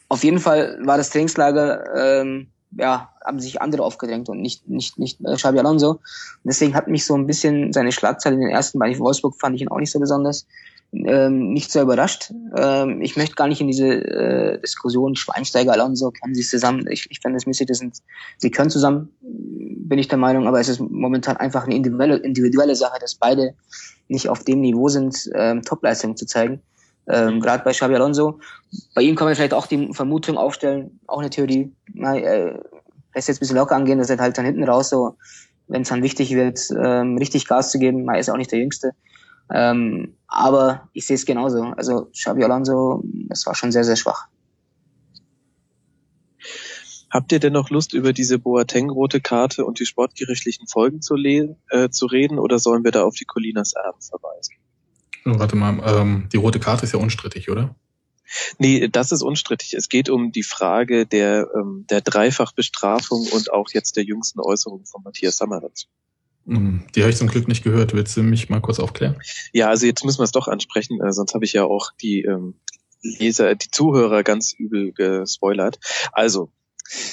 auf jeden Fall war das Trainingslager, ähm, ja, haben sich andere aufgedrängt und nicht, nicht, nicht äh, Xabi Alonso. Und deswegen hat mich so ein bisschen seine Schlagzeile in den ersten bei Wolfsburg fand ich ihn auch nicht so besonders ähm, nicht so überrascht. Ähm, ich möchte gar nicht in diese äh, Diskussion Schweinsteiger, Alonso, können sie zusammen. Ich, ich finde es mäßig, das sind, sie können zusammen, bin ich der Meinung, aber es ist momentan einfach eine individuelle, individuelle Sache, dass beide nicht auf dem Niveau sind, ähm, Topleistungen zu zeigen. Ähm, Gerade bei Xabi Alonso. Bei ihm kann man vielleicht auch die Vermutung aufstellen, auch eine Theorie, na, äh, lässt jetzt ein bisschen locker angehen, dass er halt dann hinten raus so, wenn es dann wichtig wird, ähm, richtig Gas zu geben. Er ist auch nicht der Jüngste. Ähm, aber ich sehe es genauso. Also Xabi Alonso, das war schon sehr, sehr schwach. Habt ihr denn noch Lust, über diese Boateng-rote Karte und die sportgerichtlichen Folgen zu, äh, zu reden oder sollen wir da auf die Colinas Erben verweisen? Oh, warte mal, ähm, die rote Karte ist ja unstrittig, oder? Nee, das ist unstrittig. Es geht um die Frage der, ähm, der Dreifachbestrafung und auch jetzt der jüngsten Äußerung von Matthias Sammer dazu. Hm, die habe ich zum Glück nicht gehört. Willst du mich mal kurz aufklären? Ja, also jetzt müssen wir es doch ansprechen, äh, sonst habe ich ja auch die ähm, Leser, die Zuhörer ganz übel gespoilert. Also,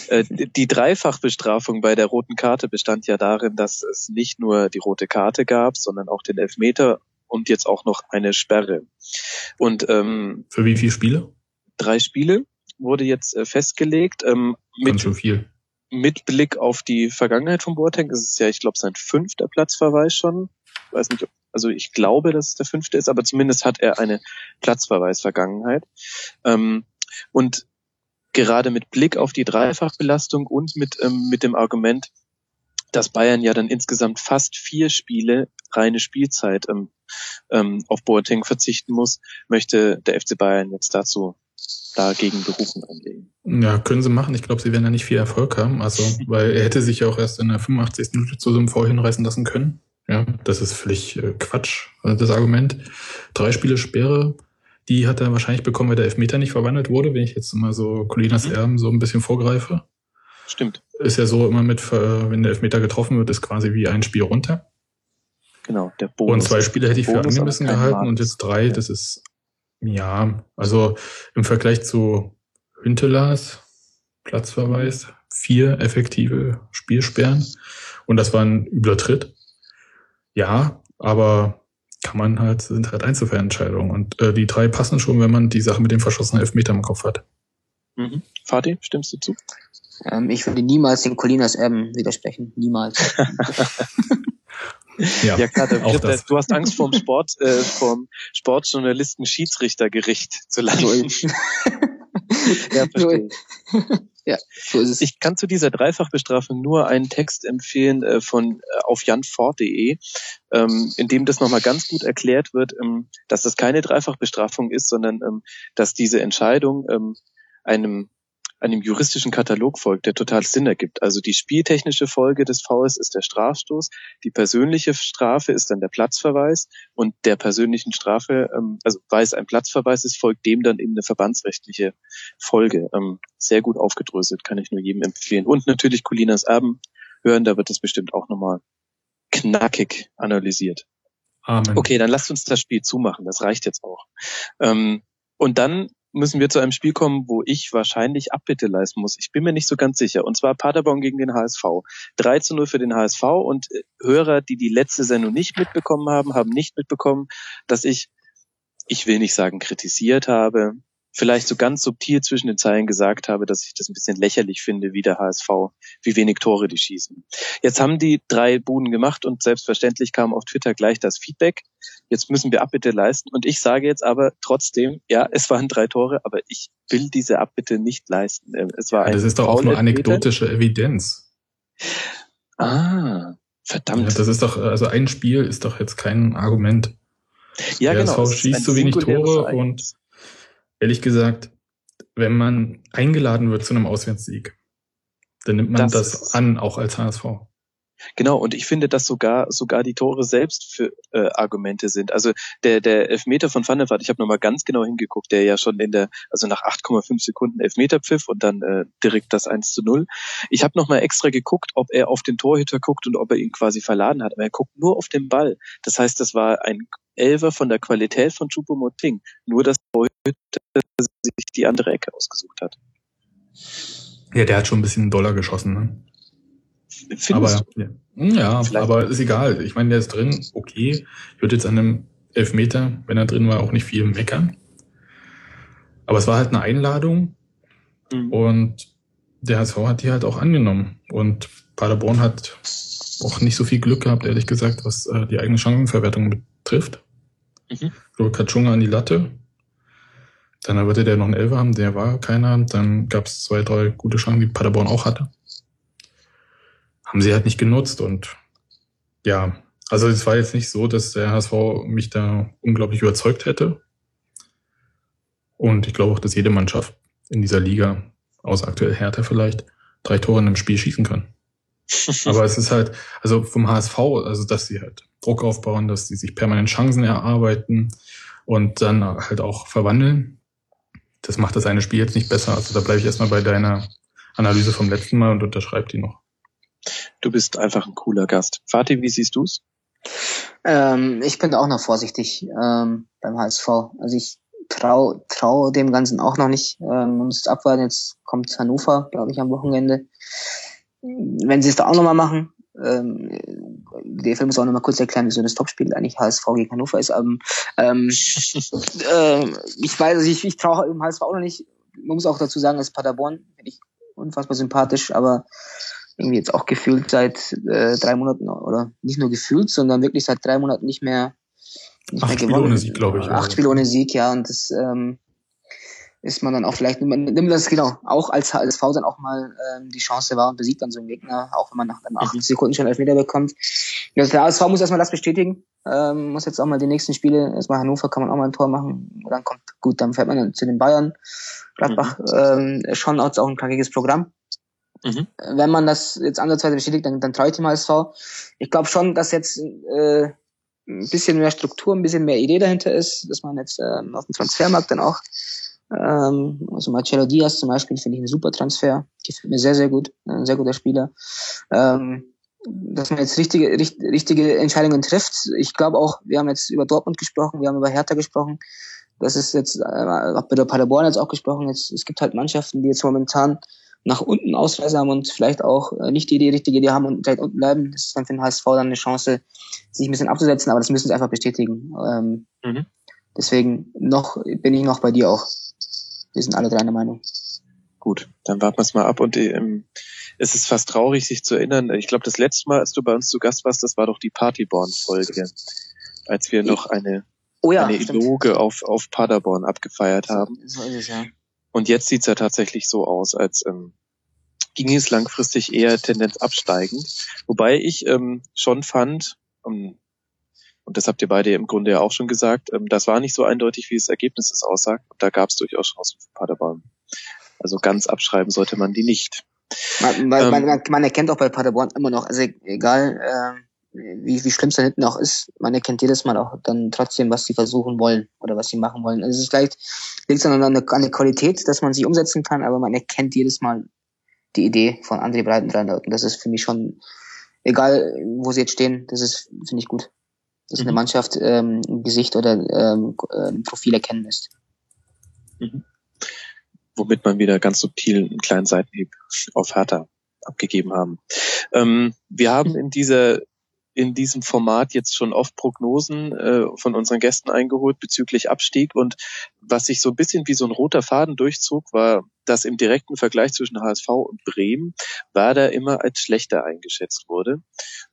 Äh, die Dreifachbestrafung bei der roten Karte bestand ja darin, dass es nicht nur die rote Karte gab, sondern auch den Elfmeter und jetzt auch noch eine Sperre. Und ähm, für wie viele Spiele? Drei Spiele wurde jetzt äh, festgelegt. Ähm, mit, schon viel. Mit Blick auf die Vergangenheit von Boateng ist es ja, ich glaube, sein fünfter Platzverweis schon. Ich weiß nicht, also ich glaube, dass es der fünfte ist, aber zumindest hat er eine Platzverweis-Vergangenheit. Ähm, und gerade mit Blick auf die Dreifachbelastung und mit, ähm, mit dem Argument, dass Bayern ja dann insgesamt fast vier Spiele reine Spielzeit ähm, ähm, auf Boateng verzichten muss, möchte der FC Bayern jetzt dazu dagegen Berufen einlegen. Ja, können sie machen. Ich glaube, sie werden da nicht viel Erfolg haben. Also, weil er hätte sich ja auch erst in der 85. Minute zu so einem Vor hinreißen lassen können. Ja, das ist völlig äh, Quatsch, also das Argument. Drei Spiele Sperre, die hat er wahrscheinlich bekommen, weil der Elfmeter nicht verwandelt wurde, wenn ich jetzt mal so Colinas mhm. Erben so ein bisschen vorgreife. Stimmt. Ist ja so immer mit, äh, wenn der Elfmeter getroffen wird, ist quasi wie ein Spiel runter. Genau, der Bonus. Und zwei Spiele hätte ich für angemessen gehalten Markt. und jetzt drei, ja. das ist, ja, also im Vergleich zu Hüntelas Platzverweis, vier effektive Spielsperren und das war ein übler Tritt. Ja, aber kann man halt, sind halt Einzelfallentscheidungen und äh, die drei passen schon, wenn man die Sache mit dem verschossenen Elfmeter im Kopf hat. Mhm. Fatih, stimmst du zu? Ähm, ich würde niemals den Colinas Erben widersprechen. Niemals. ja, ja klar, du, du hast Angst vom Sport, äh, vom Sportjournalisten Schiedsrichtergericht zu landen. ja, verstehe. Ja, so ist es. Ich kann zu dieser Dreifachbestrafung nur einen Text empfehlen äh, von äh, auf janfort.de, ähm, in dem das nochmal ganz gut erklärt wird, ähm, dass das keine Dreifachbestrafung ist, sondern ähm, dass diese Entscheidung ähm, einem einem juristischen Katalog folgt, der total Sinn ergibt. Also die spieltechnische Folge des Fouls ist der Strafstoß, die persönliche Strafe ist dann der Platzverweis und der persönlichen Strafe, ähm, also weil es ein Platzverweis ist, folgt dem dann eben eine verbandsrechtliche Folge. Ähm, sehr gut aufgedröselt, kann ich nur jedem empfehlen. Und natürlich Colinas Erben hören, da wird das bestimmt auch nochmal knackig analysiert. Amen. Okay, dann lasst uns das Spiel zumachen, das reicht jetzt auch. Ähm, und dann müssen wir zu einem Spiel kommen, wo ich wahrscheinlich Abbitte leisten muss. Ich bin mir nicht so ganz sicher. Und zwar Paderborn gegen den HSV. 3 zu 0 für den HSV und äh, Hörer, die die letzte Sendung nicht mitbekommen haben, haben nicht mitbekommen, dass ich, ich will nicht sagen kritisiert habe, vielleicht so ganz subtil zwischen den Zeilen gesagt habe, dass ich das ein bisschen lächerlich finde, wie der HSV, wie wenig Tore die schießen. Jetzt haben die drei Buden gemacht und selbstverständlich kam auf Twitter gleich das Feedback. Jetzt müssen wir Abbitte leisten. Und ich sage jetzt aber trotzdem, ja, es waren drei Tore, aber ich will diese Abbitte nicht leisten. Es war ja, das ist doch auch nur anekdotische Evidenz. Ah, verdammt. Ja, das ist doch, also ein Spiel ist doch jetzt kein Argument. Ja, der genau. HSV schießt zu wenig Tore und ehrlich gesagt, wenn man eingeladen wird zu einem Auswärtssieg, dann nimmt man das, das an, auch als HSV. Genau, und ich finde, dass sogar sogar die Tore selbst für äh, Argumente sind. Also der der Elfmeter von Van ich habe nochmal ganz genau hingeguckt, der ja schon in der, also nach 8,5 Sekunden Elfmeter pfiff und dann äh, direkt das 1 zu 0. Ich habe nochmal extra geguckt, ob er auf den Torhüter guckt und ob er ihn quasi verladen hat. Aber er guckt nur auf den Ball. Das heißt, das war ein Elfer von der Qualität von Choupo-Moting. Nur, dass Torhüter sich die andere Ecke ausgesucht hat. Ja, der hat schon ein bisschen Dollar geschossen, ne? Findest aber, du? Ja, ja aber ist egal. Ich meine, der ist drin, okay. Ich würde jetzt an einem Elfmeter, wenn er drin war, auch nicht viel meckern. Aber es war halt eine Einladung mhm. und der HSV hat die halt auch angenommen. Und Paderborn hat auch nicht so viel Glück gehabt, ehrlich gesagt, was äh, die eigene Chancenverwertung betrifft. Mhm. So Katschunga an die Latte. Dann wollte der noch einen Elfer haben, der war keiner. Dann gab es zwei, drei gute Chancen, die Paderborn auch hatte haben sie halt nicht genutzt und ja, also es war jetzt nicht so, dass der HSV mich da unglaublich überzeugt hätte. Und ich glaube auch, dass jede Mannschaft in dieser Liga, außer aktuell Hertha vielleicht, drei Tore in einem Spiel schießen kann. Aber es ist halt, also vom HSV, also dass sie halt Druck aufbauen, dass sie sich permanent Chancen erarbeiten und dann halt auch verwandeln. Das macht das eine Spiel jetzt nicht besser. Also da bleibe ich erstmal bei deiner Analyse vom letzten Mal und unterschreibe die noch. Du bist einfach ein cooler Gast. Fatih, wie siehst du's? Ähm, ich bin auch noch vorsichtig ähm, beim HSV. Also ich trau, trau dem Ganzen auch noch nicht. Ähm, man muss abwarten. Jetzt kommt Hannover, glaube ich, am Wochenende. Wenn sie es da auch nochmal machen, ähm, der Film muss auch nochmal kurz erklären, wieso das Topspiel eigentlich HSV gegen Hannover ist. Ähm, ähm, äh, ich weiß, also ich, ich traue dem HSV auch noch nicht. Man muss auch dazu sagen, dass Paderborn finde ich unfassbar sympathisch, aber irgendwie jetzt auch gefühlt seit äh, drei Monaten oder nicht nur gefühlt, sondern wirklich seit drei Monaten nicht mehr nicht Acht mehr gewonnen. Spiele ohne Sieg, glaube ich. Acht Spiele ohne Sieg, ja, und das ähm, ist man dann auch vielleicht, nimmt das genau, auch als als V dann auch mal ähm, die Chance war und besiegt dann so einen Gegner, auch wenn man nach, nach 80 mhm. Sekunden schon Elfmeter bekommt. Ja, der ASV muss erstmal das bestätigen, ähm, muss jetzt auch mal die nächsten Spiele, erstmal Hannover kann man auch mal ein Tor machen, dann kommt, gut, dann fährt man dann zu den Bayern, Gladbach, mhm. ähm, schon auch ein knackiges Programm. Mhm. Wenn man das jetzt andersweise bestätigt, dann, dann traue ich dem HSV. Ich glaube schon, dass jetzt äh, ein bisschen mehr Struktur, ein bisschen mehr Idee dahinter ist, dass man jetzt ähm, auf dem Transfermarkt dann auch ähm, also Marcelo Diaz zum Beispiel finde ich ein super Transfer, gefällt mir sehr, sehr gut, ein sehr guter Spieler. Ähm, dass man jetzt richtige, richt, richtige Entscheidungen trifft. Ich glaube auch, wir haben jetzt über Dortmund gesprochen, wir haben über Hertha gesprochen. Das ist jetzt, äh, auch bei der Paderborn jetzt auch gesprochen. Jetzt, es gibt halt Mannschaften, die jetzt momentan nach unten Ausreise haben und vielleicht auch äh, nicht die, die richtige Idee haben und vielleicht unten bleiben. Das ist dann für den HSV dann eine Chance, sich ein bisschen abzusetzen, aber das müssen sie einfach bestätigen. Ähm, mhm. Deswegen noch bin ich noch bei dir auch. Wir sind alle drei der Meinung. Gut, dann warten wir es mal ab und ähm, es ist fast traurig, sich zu erinnern. Ich glaube, das letzte Mal, als du bei uns zu Gast warst, das war doch die Partyborn-Folge, als wir noch eine, oh ja, eine Eloge auf, auf Paderborn abgefeiert haben. So ist es, ja. Und jetzt sieht's ja tatsächlich so aus, als ähm, ging es langfristig eher Tendenz absteigend. Wobei ich ähm, schon fand, ähm, und das habt ihr beide im Grunde ja auch schon gesagt, ähm, das war nicht so eindeutig, wie das Ergebnis es aussagt. Und da gab es durchaus Chancen für Paderborn. Also ganz abschreiben sollte man die nicht. Man, man, ähm, man, man erkennt auch bei Paderborn immer noch, also egal äh, wie, wie schlimm es da hinten auch ist, man erkennt jedes Mal auch dann trotzdem, was sie versuchen wollen oder was sie machen wollen. Also es ist vielleicht, liegt dann an der, an der Qualität, dass man sie umsetzen kann, aber man erkennt jedes Mal die Idee von André Breitenreiter. Und das ist für mich schon, egal wo sie jetzt stehen, das ist, finde ich gut. Dass mhm. eine Mannschaft ähm, Gesicht oder ähm, äh, Profil erkennen lässt. Mhm. Womit man wieder ganz subtil einen kleinen Seitenhieb auf Hertha abgegeben haben. Ähm, wir haben in dieser in diesem Format jetzt schon oft Prognosen äh, von unseren Gästen eingeholt bezüglich Abstieg und was sich so ein bisschen wie so ein roter Faden durchzog, war, dass im direkten Vergleich zwischen HSV und Bremen Werder immer als schlechter eingeschätzt wurde.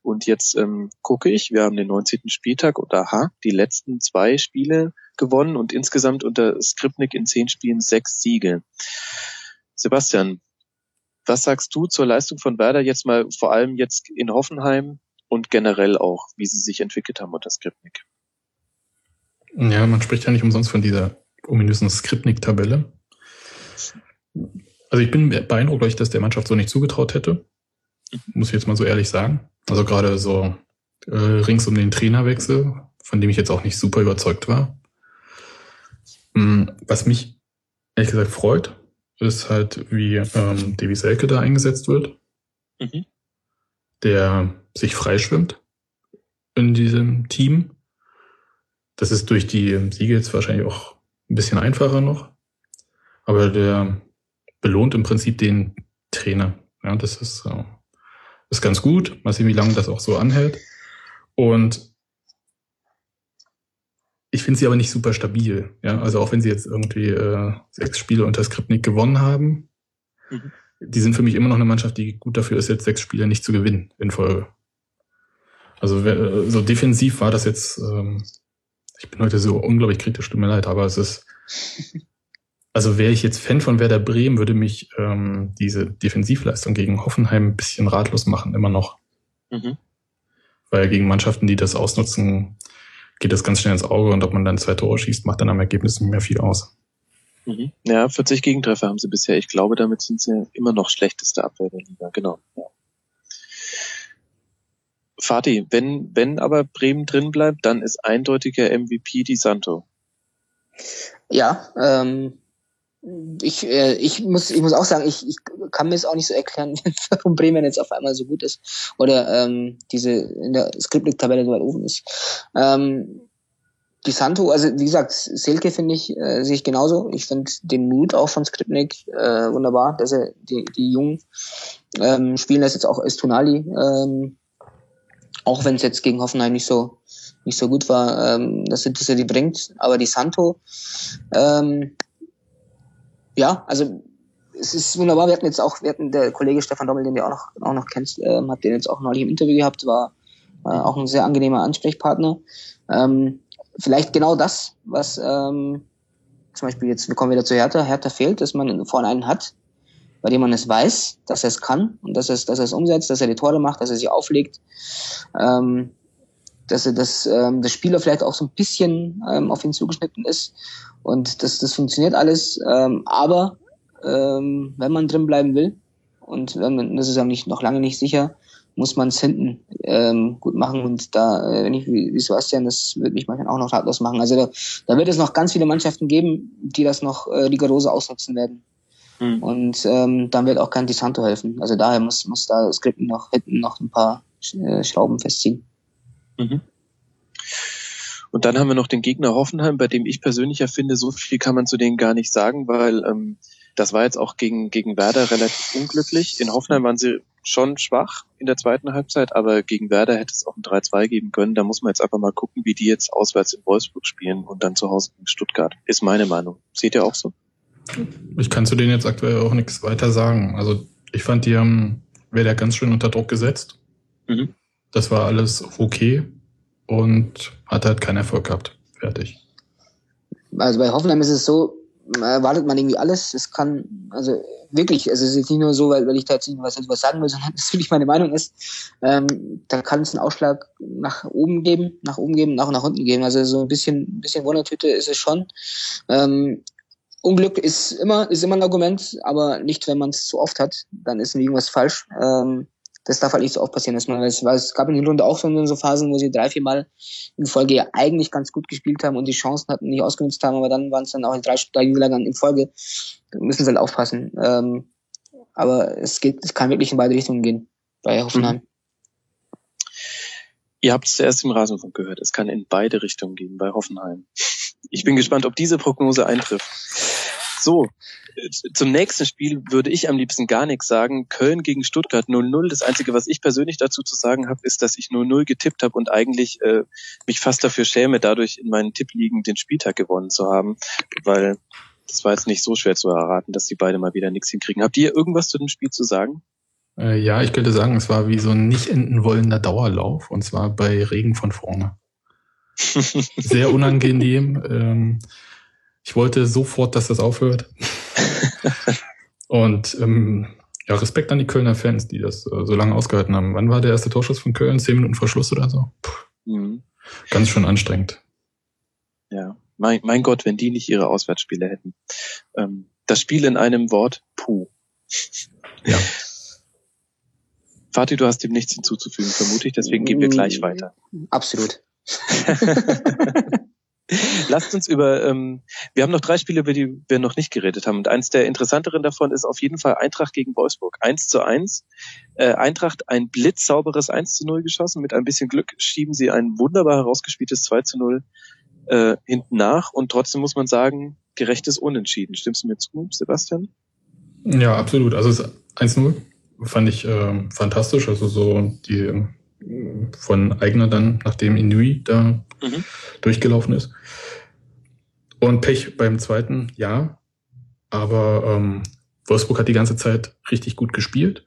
Und jetzt ähm, gucke ich, wir haben den 19. Spieltag und aha, die letzten zwei Spiele gewonnen und insgesamt unter Skripnik in zehn Spielen sechs Siege. Sebastian, was sagst du zur Leistung von Werder jetzt mal vor allem jetzt in Hoffenheim und generell auch, wie sie sich entwickelt haben unter Skripnik. Ja, man spricht ja nicht umsonst von dieser ominösen Skripnik-Tabelle. Also ich bin beeindruckt, weil ich das der Mannschaft so nicht zugetraut hätte. Muss ich jetzt mal so ehrlich sagen. Also gerade so äh, rings um den Trainerwechsel, von dem ich jetzt auch nicht super überzeugt war. Hm, was mich ehrlich gesagt freut, ist halt, wie ähm, Davy Selke da eingesetzt wird. Mhm. Der sich freischwimmt in diesem Team. Das ist durch die Siege jetzt wahrscheinlich auch ein bisschen einfacher noch. Aber der belohnt im Prinzip den Trainer. Ja, das ist, äh, ist ganz gut. Mal sehen, wie lange das auch so anhält. Und ich finde sie aber nicht super stabil. Ja, also auch wenn sie jetzt irgendwie äh, sechs Spiele unter Skripnik gewonnen haben, mhm. Die sind für mich immer noch eine Mannschaft, die gut dafür ist, jetzt sechs Spiele nicht zu gewinnen in Folge. Also so defensiv war das jetzt, ähm, ich bin heute so unglaublich kritisch, tut mir leid, aber es ist, also wäre ich jetzt Fan von Werder Bremen, würde mich ähm, diese Defensivleistung gegen Hoffenheim ein bisschen ratlos machen, immer noch. Mhm. Weil gegen Mannschaften, die das ausnutzen, geht das ganz schnell ins Auge und ob man dann zwei Tore schießt, macht dann am Ergebnis nicht mehr viel aus. Mhm. Ja, 40 Gegentreffer haben sie bisher. Ich glaube, damit sind sie immer noch schlechteste Abwehr der Liga. Genau. Ja. Fatih, wenn, wenn aber Bremen drin bleibt, dann ist eindeutiger MVP Di Santo. Ja, ähm, ich, äh, ich muss ich muss auch sagen, ich, ich kann mir es auch nicht so erklären, warum Bremen jetzt auf einmal so gut ist oder ähm, diese in der Skriptlik-Tabelle so weit oben ist. Ähm, die Santo, also wie gesagt, Selke finde ich, äh, sehe ich genauso. Ich finde den Mut auch von Skripnik äh, wunderbar, dass er die, die Jungen ähm, spielen lässt, jetzt auch Estonali, ähm, auch wenn es jetzt gegen Hoffenheim nicht so nicht so gut war, ähm, dass, er, dass er die bringt. Aber die Santo, ähm, ja, also es ist wunderbar. Wir hatten jetzt auch, wir hatten der Kollege Stefan Dommel, den du auch noch, auch noch kennst, ähm, hat den jetzt auch neulich im Interview gehabt, war äh, auch ein sehr angenehmer Ansprechpartner. Ähm, vielleicht genau das, was ähm, zum Beispiel jetzt, wir kommen wieder zu Hertha, Hertha fehlt, dass man vorne einen hat, bei dem man es weiß, dass er es kann und dass er es, dass er es umsetzt, dass er die Tore macht, dass er sie auflegt, ähm, dass er das, ähm, das Spieler vielleicht auch so ein bisschen ähm, auf ihn zugeschnitten ist und das, das funktioniert alles, ähm, aber ähm, wenn man drin bleiben will und wenn man, das ist nicht, noch lange nicht sicher, muss man es hinten ähm, gut machen. Und da, äh, wenn ich wie, Sebastian, das wird mich manchmal auch noch ratlos machen. Also da, da wird es noch ganz viele Mannschaften geben, die das noch äh, rigorose ausnutzen werden. Mhm. Und ähm, dann wird auch kein Disanto helfen. Also daher muss, muss da Skripten noch hinten noch ein paar äh, Schrauben festziehen. Mhm. Und dann haben wir noch den Gegner Hoffenheim, bei dem ich persönlich ja finde, so viel kann man zu denen gar nicht sagen, weil ähm, das war jetzt auch gegen, gegen Werder relativ unglücklich. In Hoffenheim waren sie schon schwach in der zweiten Halbzeit, aber gegen Werder hätte es auch ein 3-2 geben können. Da muss man jetzt einfach mal gucken, wie die jetzt auswärts in Wolfsburg spielen und dann zu Hause gegen Stuttgart. Ist meine Meinung. Seht ihr auch so? Ich kann zu denen jetzt aktuell auch nichts weiter sagen. Also ich fand, die haben Werder ganz schön unter Druck gesetzt. Mhm. Das war alles okay und hat halt keinen Erfolg gehabt. Fertig. Also bei Hoffenheim ist es so, erwartet man irgendwie alles. Es kann, also wirklich, also es ist nicht nur so, weil, weil ich da jetzt was, was sagen will, sondern es wirklich meine Meinung ist, ähm, da kann es einen Ausschlag nach oben geben, nach oben geben, nach nach unten geben. Also so ein bisschen, bisschen Wundertüte ist es schon. Ähm, Unglück ist immer, ist immer ein Argument, aber nicht, wenn man es zu oft hat, dann ist irgendwas falsch. Ähm, das darf halt nicht so oft passieren, dass man weiß, weil es gab in der Runde auch so, Phasen, wo sie drei, vier Mal in Folge ja eigentlich ganz gut gespielt haben und die Chancen hatten nicht ausgenutzt haben, aber dann waren es dann auch drei, drei Niederlagen in Folge. Da müssen sie halt aufpassen. Ähm, aber es geht, es kann wirklich in beide Richtungen gehen bei Hoffenheim. Mhm. Ihr habt es zuerst im Rasenfunk gehört. Es kann in beide Richtungen gehen bei Hoffenheim. Ich bin gespannt, ob diese Prognose eintrifft. So, zum nächsten Spiel würde ich am liebsten gar nichts sagen. Köln gegen Stuttgart 0-0. Das Einzige, was ich persönlich dazu zu sagen habe, ist, dass ich 0-0 getippt habe und eigentlich äh, mich fast dafür schäme, dadurch in meinen Tippligen den Spieltag gewonnen zu haben, weil das war jetzt nicht so schwer zu erraten, dass die beide mal wieder nichts hinkriegen. Habt ihr irgendwas zu dem Spiel zu sagen? Äh, ja, ich könnte sagen, es war wie so ein nicht enden wollender Dauerlauf und zwar bei Regen von vorne. Sehr unangenehm. Ähm, ich wollte sofort, dass das aufhört. Und ähm, ja, Respekt an die Kölner Fans, die das äh, so lange ausgehalten haben. Wann war der erste Torschuss von Köln? Zehn Minuten vor Schluss oder so? Mhm. Ganz schön anstrengend. Ja, mein, mein Gott, wenn die nicht ihre Auswärtsspiele hätten. Ähm, das Spiel in einem Wort, puh. Ja. Fatih, du hast dem nichts hinzuzufügen, vermute ich, deswegen gehen wir gleich weiter. Absolut. Lasst uns über, ähm, wir haben noch drei Spiele, über die wir noch nicht geredet haben. Und eins der interessanteren davon ist auf jeden Fall Eintracht gegen Wolfsburg. Eins zu eins. Äh, Eintracht ein blitzsauberes 1 zu 0 geschossen. Mit ein bisschen Glück schieben sie ein wunderbar herausgespieltes 2 zu 0 äh, hinten nach. Und trotzdem muss man sagen, gerechtes Unentschieden. Stimmst du mir zu, Sebastian? Ja, absolut. Also 1-0 fand ich äh, fantastisch. Also so die von Eigner dann, nachdem Inui da mhm. durchgelaufen ist. Und Pech beim zweiten, ja. Aber ähm, Wolfsburg hat die ganze Zeit richtig gut gespielt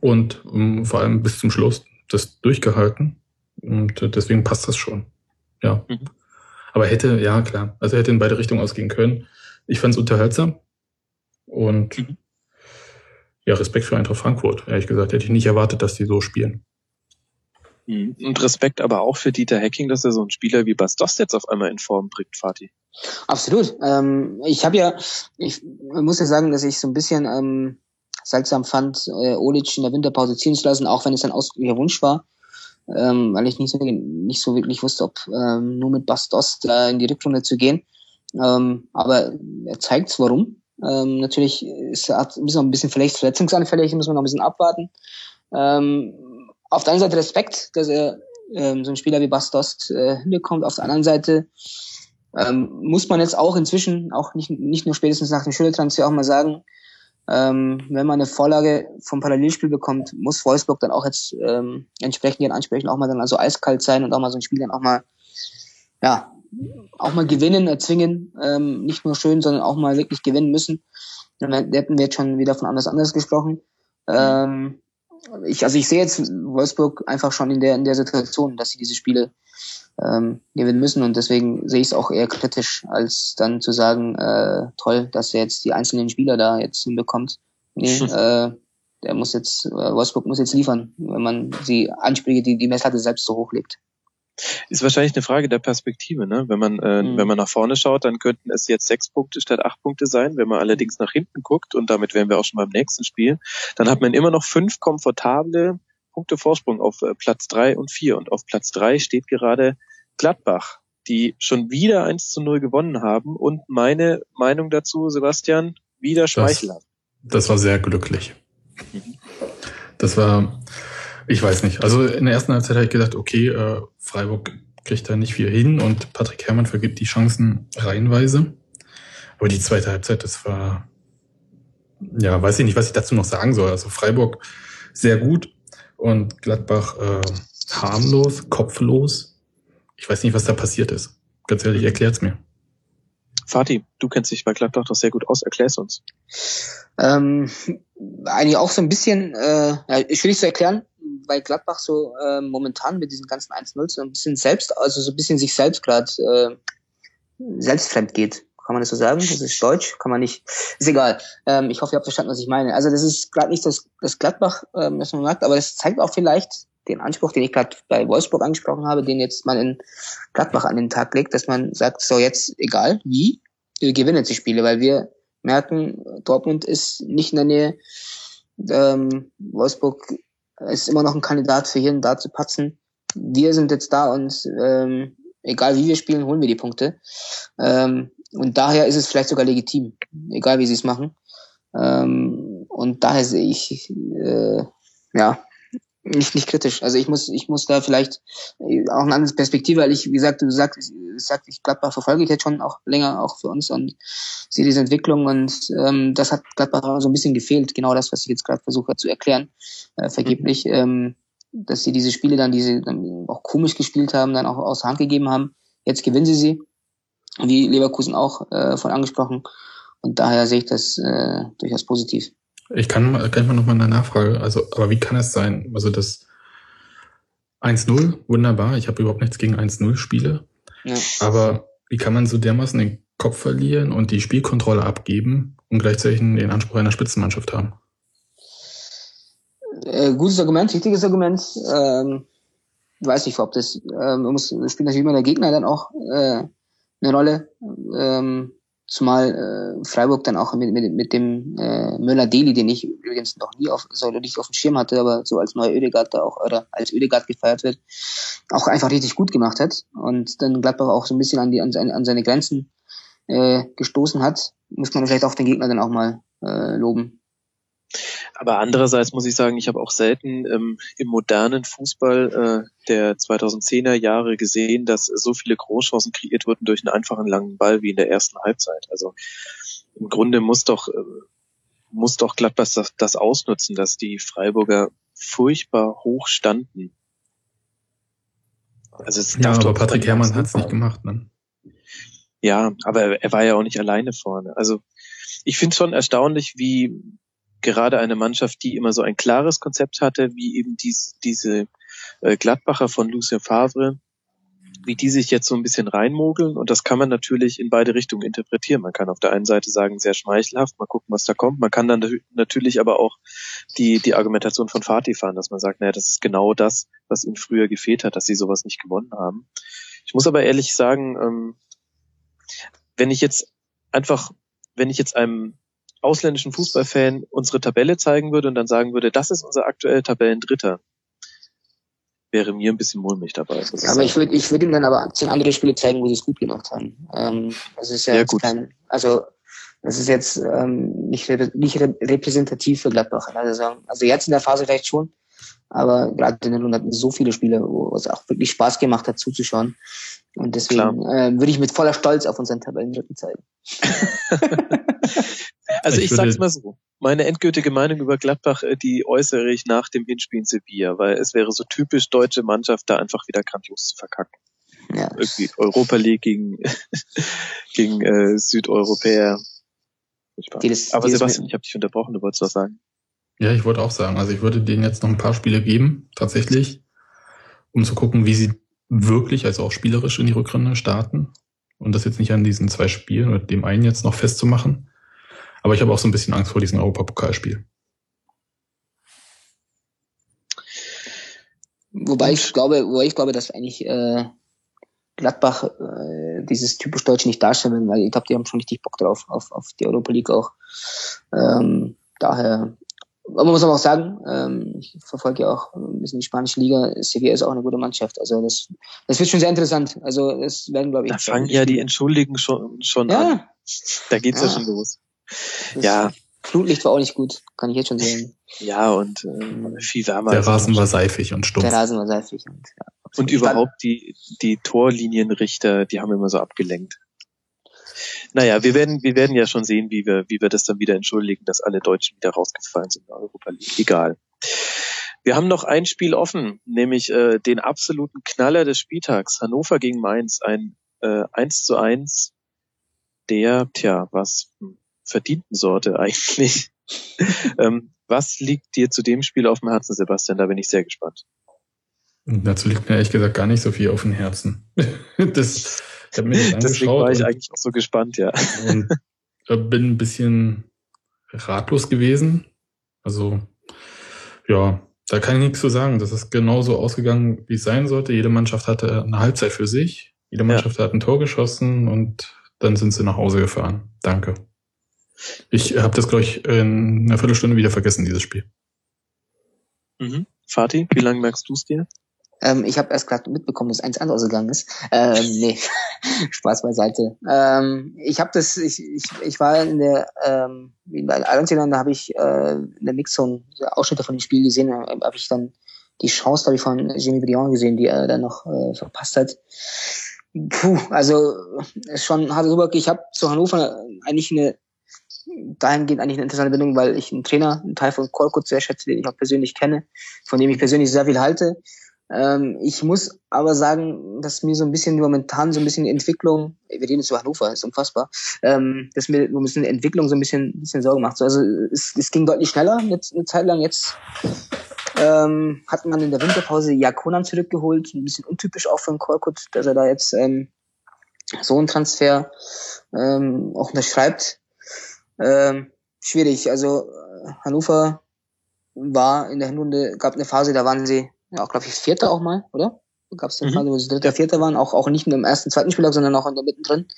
und ähm, vor allem bis zum Schluss das durchgehalten. Und äh, deswegen passt das schon. Ja. Mhm. Aber hätte, ja klar, also hätte in beide Richtungen ausgehen können. Ich fand es unterhaltsam und mhm. ja, Respekt für Eintracht Frankfurt. Ehrlich gesagt, hätte ich nicht erwartet, dass die so spielen. Mhm. Und Respekt aber auch für Dieter Hacking, dass er so einen Spieler wie Bastos jetzt auf einmal in Form bringt, Fatih. Absolut. Ähm, ich habe ja, ich muss ja sagen, dass ich so ein bisschen ähm, seltsam fand, äh, Olic in der Winterpause ziehen zu lassen, auch wenn es ein ausdrücklicher Wunsch war, ähm, weil ich nicht so, nicht so wirklich wusste, ob ähm, nur mit Bastos da in die Rückrunde zu gehen. Ähm, aber er zeigt warum. Ähm, natürlich ist er hat ein bisschen verletzungsanfällig, muss man noch ein bisschen abwarten. Ähm, auf der einen Seite Respekt, dass er ähm, so ein Spieler wie Bastos äh, hinbekommt. Auf der anderen Seite ähm, muss man jetzt auch inzwischen, auch nicht, nicht nur spätestens nach dem Schultertransfer auch mal sagen, ähm, wenn man eine Vorlage vom Parallelspiel bekommt, muss Wolfsburg dann auch jetzt ähm, entsprechend ihren Ansprechen auch mal dann also eiskalt sein und auch mal so ein Spiel dann auch mal, ja, auch mal gewinnen, erzwingen, ähm, nicht nur schön, sondern auch mal wirklich gewinnen müssen. Dann hätten wir jetzt schon wieder von anders anderes gesprochen. Ähm, ich, also ich sehe jetzt Wolfsburg einfach schon in der in der Situation, dass sie diese Spiele ähm, gewinnen müssen und deswegen sehe ich es auch eher kritisch, als dann zu sagen, äh, toll, dass er jetzt die einzelnen Spieler da jetzt hinbekommt. Nee, äh, der muss jetzt, äh, Wolfsburg muss jetzt liefern, wenn man die Ansprüche, die die Messlatte selbst so hochlegt. Ist wahrscheinlich eine Frage der Perspektive, ne? Wenn man, äh, mhm. wenn man nach vorne schaut, dann könnten es jetzt sechs Punkte statt acht Punkte sein. Wenn man allerdings nach hinten guckt, und damit wären wir auch schon beim nächsten Spiel, dann hat man immer noch fünf komfortable Punkte Vorsprung auf äh, Platz drei und vier. Und auf Platz drei steht gerade Gladbach, die schon wieder eins zu null gewonnen haben. Und meine Meinung dazu, Sebastian, wieder schmeichelhaft. Das, das war sehr glücklich. Mhm. Das war, ich weiß nicht. Also in der ersten Halbzeit habe ich gedacht, okay, äh, Freiburg kriegt da nicht viel hin und Patrick Herrmann vergibt die Chancen reihenweise. Aber die zweite Halbzeit, das war, ja, weiß ich nicht, was ich dazu noch sagen soll. Also Freiburg sehr gut und Gladbach äh, harmlos, kopflos. Ich weiß nicht, was da passiert ist. Ganz ehrlich, erklärt's mir. Fatih, du kennst dich bei Gladbach doch sehr gut aus, erklär's uns. Ähm, eigentlich auch so ein bisschen, äh, ja, ich will nicht so erklären, weil Gladbach so äh, momentan mit diesen ganzen 1-0 so ein bisschen selbst, also so ein bisschen sich selbst gerade äh, selbst fremd geht. Kann man das so sagen? Das ist Deutsch, kann man nicht. Ist egal. Ähm, ich hoffe, ihr habt verstanden, was ich meine. Also das ist gerade nicht das, das Gladbach, ähm, das man merkt, aber das zeigt auch vielleicht den Anspruch, den ich gerade bei Wolfsburg angesprochen habe, den jetzt man in Gladbach an den Tag legt, dass man sagt, so jetzt egal wie, wir gewinnen die Spiele, weil wir merken, Dortmund ist nicht in der Nähe. Ähm, Wolfsburg ist immer noch ein Kandidat für hier und da zu patzen. Wir sind jetzt da und ähm, egal wie wir spielen, holen wir die Punkte. Ähm, und daher ist es vielleicht sogar legitim, egal wie sie es machen. Ähm, und daher sehe ich, äh, ja, nicht, nicht kritisch. Also ich muss, ich muss da vielleicht äh, auch eine andere Perspektive, weil ich, wie gesagt, du sagst, sagt, ich Gladbach verfolge ich jetzt schon auch länger, auch für uns und sehe diese Entwicklung und ähm, das hat Gladbach so ein bisschen gefehlt, genau das, was ich jetzt gerade versuche zu erklären, äh, vergeblich, mhm. ähm, dass sie diese Spiele dann, die sie dann auch komisch gespielt haben, dann auch aus Hand gegeben haben. Jetzt gewinnen sie sie, wie Leverkusen auch äh, von angesprochen und daher sehe ich das äh, durchaus positiv. Ich kann, kann ich mal noch mal eine Nachfrage. Also, aber wie kann es sein? Also das 1-0, wunderbar. Ich habe überhaupt nichts gegen 1-0 Spiele. Ja. Aber wie kann man so dermaßen den Kopf verlieren und die Spielkontrolle abgeben und gleichzeitig den Anspruch einer Spitzenmannschaft haben? Äh, gutes Argument, wichtiges Argument. Ähm, weiß nicht, ob das, ähm, muss, spielt natürlich immer der Gegner dann auch äh, eine Rolle. Ähm, Zumal äh, Freiburg dann auch mit, mit, mit dem äh, Möller-Deli, den ich übrigens noch nie auf, so nicht auf dem Schirm hatte, aber so als neuer Ödegard da auch, oder als Ödegard gefeiert wird, auch einfach richtig gut gemacht hat und dann Gladbach auch so ein bisschen an, die, an, seine, an seine Grenzen äh, gestoßen hat, muss man vielleicht auch den Gegner dann auch mal äh, loben. Aber andererseits muss ich sagen, ich habe auch selten ähm, im modernen Fußball äh, der 2010er Jahre gesehen, dass so viele Großchancen kreiert wurden durch einen einfachen langen Ball wie in der ersten Halbzeit. Also im Grunde muss doch äh, muss doch Gladbach das, das ausnutzen, dass die Freiburger furchtbar hoch standen. Also es ja, aber Patrick Herrmann hat es nicht gemacht, ne? Ja, aber er war ja auch nicht alleine vorne. Also ich finde schon erstaunlich, wie gerade eine Mannschaft, die immer so ein klares Konzept hatte, wie eben dies, diese äh, Gladbacher von Lucien Favre, wie die sich jetzt so ein bisschen reinmogeln und das kann man natürlich in beide Richtungen interpretieren. Man kann auf der einen Seite sagen, sehr schmeichelhaft, mal gucken, was da kommt. Man kann dann natürlich aber auch die, die Argumentation von Fatih fahren, dass man sagt, naja, das ist genau das, was ihnen früher gefehlt hat, dass sie sowas nicht gewonnen haben. Ich muss aber ehrlich sagen, ähm, wenn ich jetzt einfach, wenn ich jetzt einem ausländischen Fußballfan unsere Tabelle zeigen würde und dann sagen würde, das ist unser aktuell Tabellendritter, wäre mir ein bisschen mulmig dabei. Aber ich würde ich würde ihm dann aber zehn andere Spiele zeigen, wo sie es gut gemacht haben. Ähm, das ist ja, ja gut. Kein, also das ist jetzt ähm, nicht, nicht repräsentativ für Gladbach. Also, also jetzt in der Phase vielleicht schon, Aber gerade in der Runde hatten so viele Spiele, wo es auch wirklich Spaß gemacht hat zuzuschauen. Und deswegen äh, würde ich mit voller Stolz auf unseren Tabellendritten zeigen. also ich, ich sag's mal so. Meine endgültige Meinung über Gladbach, äh, die äußere ich nach dem Hinspiel in Sevilla, weil es wäre so typisch deutsche Mannschaft, da einfach wieder grandios zu verkacken. Ja. Irgendwie Europa League gegen, gegen äh, Südeuropäer. Das, Aber Sebastian, ich habe dich unterbrochen, du wolltest was sagen. Ja, ich wollte auch sagen, also ich würde denen jetzt noch ein paar Spiele geben, tatsächlich, um zu gucken, wie sie wirklich, also auch spielerisch in die Rückrunde starten und das jetzt nicht an diesen zwei Spielen oder dem einen jetzt noch festzumachen. Aber ich habe auch so ein bisschen Angst vor diesem Europapokalspiel. Wobei ich glaube, wobei ich glaube, dass eigentlich äh, Gladbach äh, dieses typisch Deutsche nicht darstellen, weil ich glaube, die haben schon richtig Bock drauf, auf, auf die Europa League auch. Ähm, daher man muss aber auch sagen, ähm, ich verfolge ja auch ein bisschen die spanische Liga. Sevilla ist auch eine gute Mannschaft. Also das, das wird schon sehr interessant. Also es werden, glaube ich. Da fangen ja die Entschuldigen schon, schon ja. an. Da geht's ja, ja schon los. Das ja. Flutlicht war auch nicht gut, kann ich jetzt schon sagen. Ja, und äh, viel wärmer. Der Rasen war seifig und stumpf. Der Rasen war seifig und ja. Und überhaupt die, die Torlinienrichter, die haben immer so abgelenkt. Naja, wir werden, wir werden ja schon sehen, wie wir, wie wir das dann wieder entschuldigen, dass alle Deutschen wieder rausgefallen sind in Europa League. Egal. Wir haben noch ein Spiel offen, nämlich äh, den absoluten Knaller des Spieltags. Hannover gegen Mainz, ein äh, 1 zu 1 der, tja, was verdienten Sorte eigentlich. ähm, was liegt dir zu dem Spiel auf dem Herzen, Sebastian? Da bin ich sehr gespannt. Dazu liegt mir ehrlich gesagt gar nicht so viel auf dem Herzen. das ich habe mir das angeschaut. Deswegen war ich eigentlich auch so gespannt, ja. Und bin ein bisschen ratlos gewesen. Also, ja, da kann ich nichts zu sagen. Das ist genauso ausgegangen, wie es sein sollte. Jede Mannschaft hatte eine Halbzeit für sich. Jede Mannschaft ja. hat ein Tor geschossen und dann sind sie nach Hause gefahren. Danke. Ich habe das, glaube ich, in einer Viertelstunde wieder vergessen, dieses Spiel. Mhm. Fatih, wie lange merkst du es dir? Ähm, ich habe erst gerade mitbekommen, dass eins anders ausgegangen ist. Ähm, nee, Spaß beiseite. Ähm, ich habe das, ich, ich, ich war in der, ähm, bei Alantinan, da habe ich äh, in der Mixzone Ausschnitte von dem Spiel gesehen, da habe ich dann die Chance, glaube ich, von Jimmy Briand gesehen, die er dann noch äh, verpasst hat. Puh, also schon hart rüber. Ich habe zu Hannover eigentlich eine dahingehend eigentlich eine interessante Bindung, weil ich einen Trainer, einen Teil von Kolkut sehr schätze, den ich auch persönlich kenne, von dem ich persönlich sehr viel halte. Ähm, ich muss aber sagen, dass mir so ein bisschen momentan so ein bisschen die Entwicklung, wir reden jetzt über Hannover, ist unfassbar, ähm, dass mir so ein bisschen die Entwicklung so ein bisschen, bisschen Sorgen macht. Also es, es ging deutlich schneller jetzt eine Zeit lang. Jetzt ähm, hat man in der Winterpause Jakonan zurückgeholt, ein bisschen untypisch auch für einen Korkut, dass er da jetzt ähm, so einen Transfer ähm, auch unterschreibt. Ähm, schwierig. Also Hannover war in der Hinrunde, gab eine Phase, da waren sie ja, auch, glaube ich, Vierter auch mal, oder? Gab es eine mhm. Phase, wo sie Dritter, Vierter waren, auch, auch nicht nur im ersten, zweiten Spieltag, sondern auch in der mittendrin.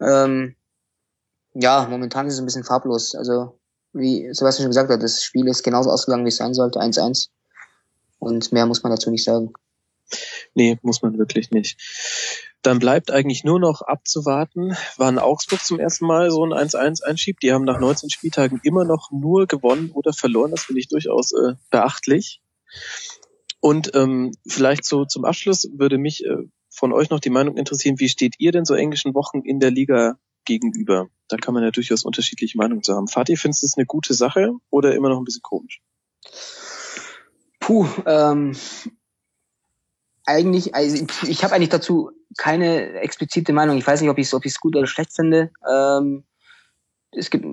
Ähm, ja, momentan ist es ein bisschen farblos. Also, wie Sebastian schon gesagt hat, das Spiel ist genauso ausgegangen, wie es sein sollte, 1-1. Und mehr muss man dazu nicht sagen. Nee, muss man wirklich nicht. Dann bleibt eigentlich nur noch abzuwarten, wann Augsburg zum ersten Mal so ein 1-1 einschiebt. Die haben nach 19 Spieltagen immer noch nur gewonnen oder verloren. Das finde ich durchaus äh, beachtlich. Und ähm, vielleicht so zum Abschluss würde mich äh, von euch noch die Meinung interessieren, wie steht ihr denn so englischen Wochen in der Liga gegenüber? Da kann man ja durchaus unterschiedliche Meinungen zu haben. Fatih, findest du es eine gute Sache oder immer noch ein bisschen komisch? Puh, ähm, eigentlich, also ich, habe eigentlich dazu keine explizite Meinung. Ich weiß nicht, ob ich es ob ich's gut oder schlecht finde. Ähm, es gibt,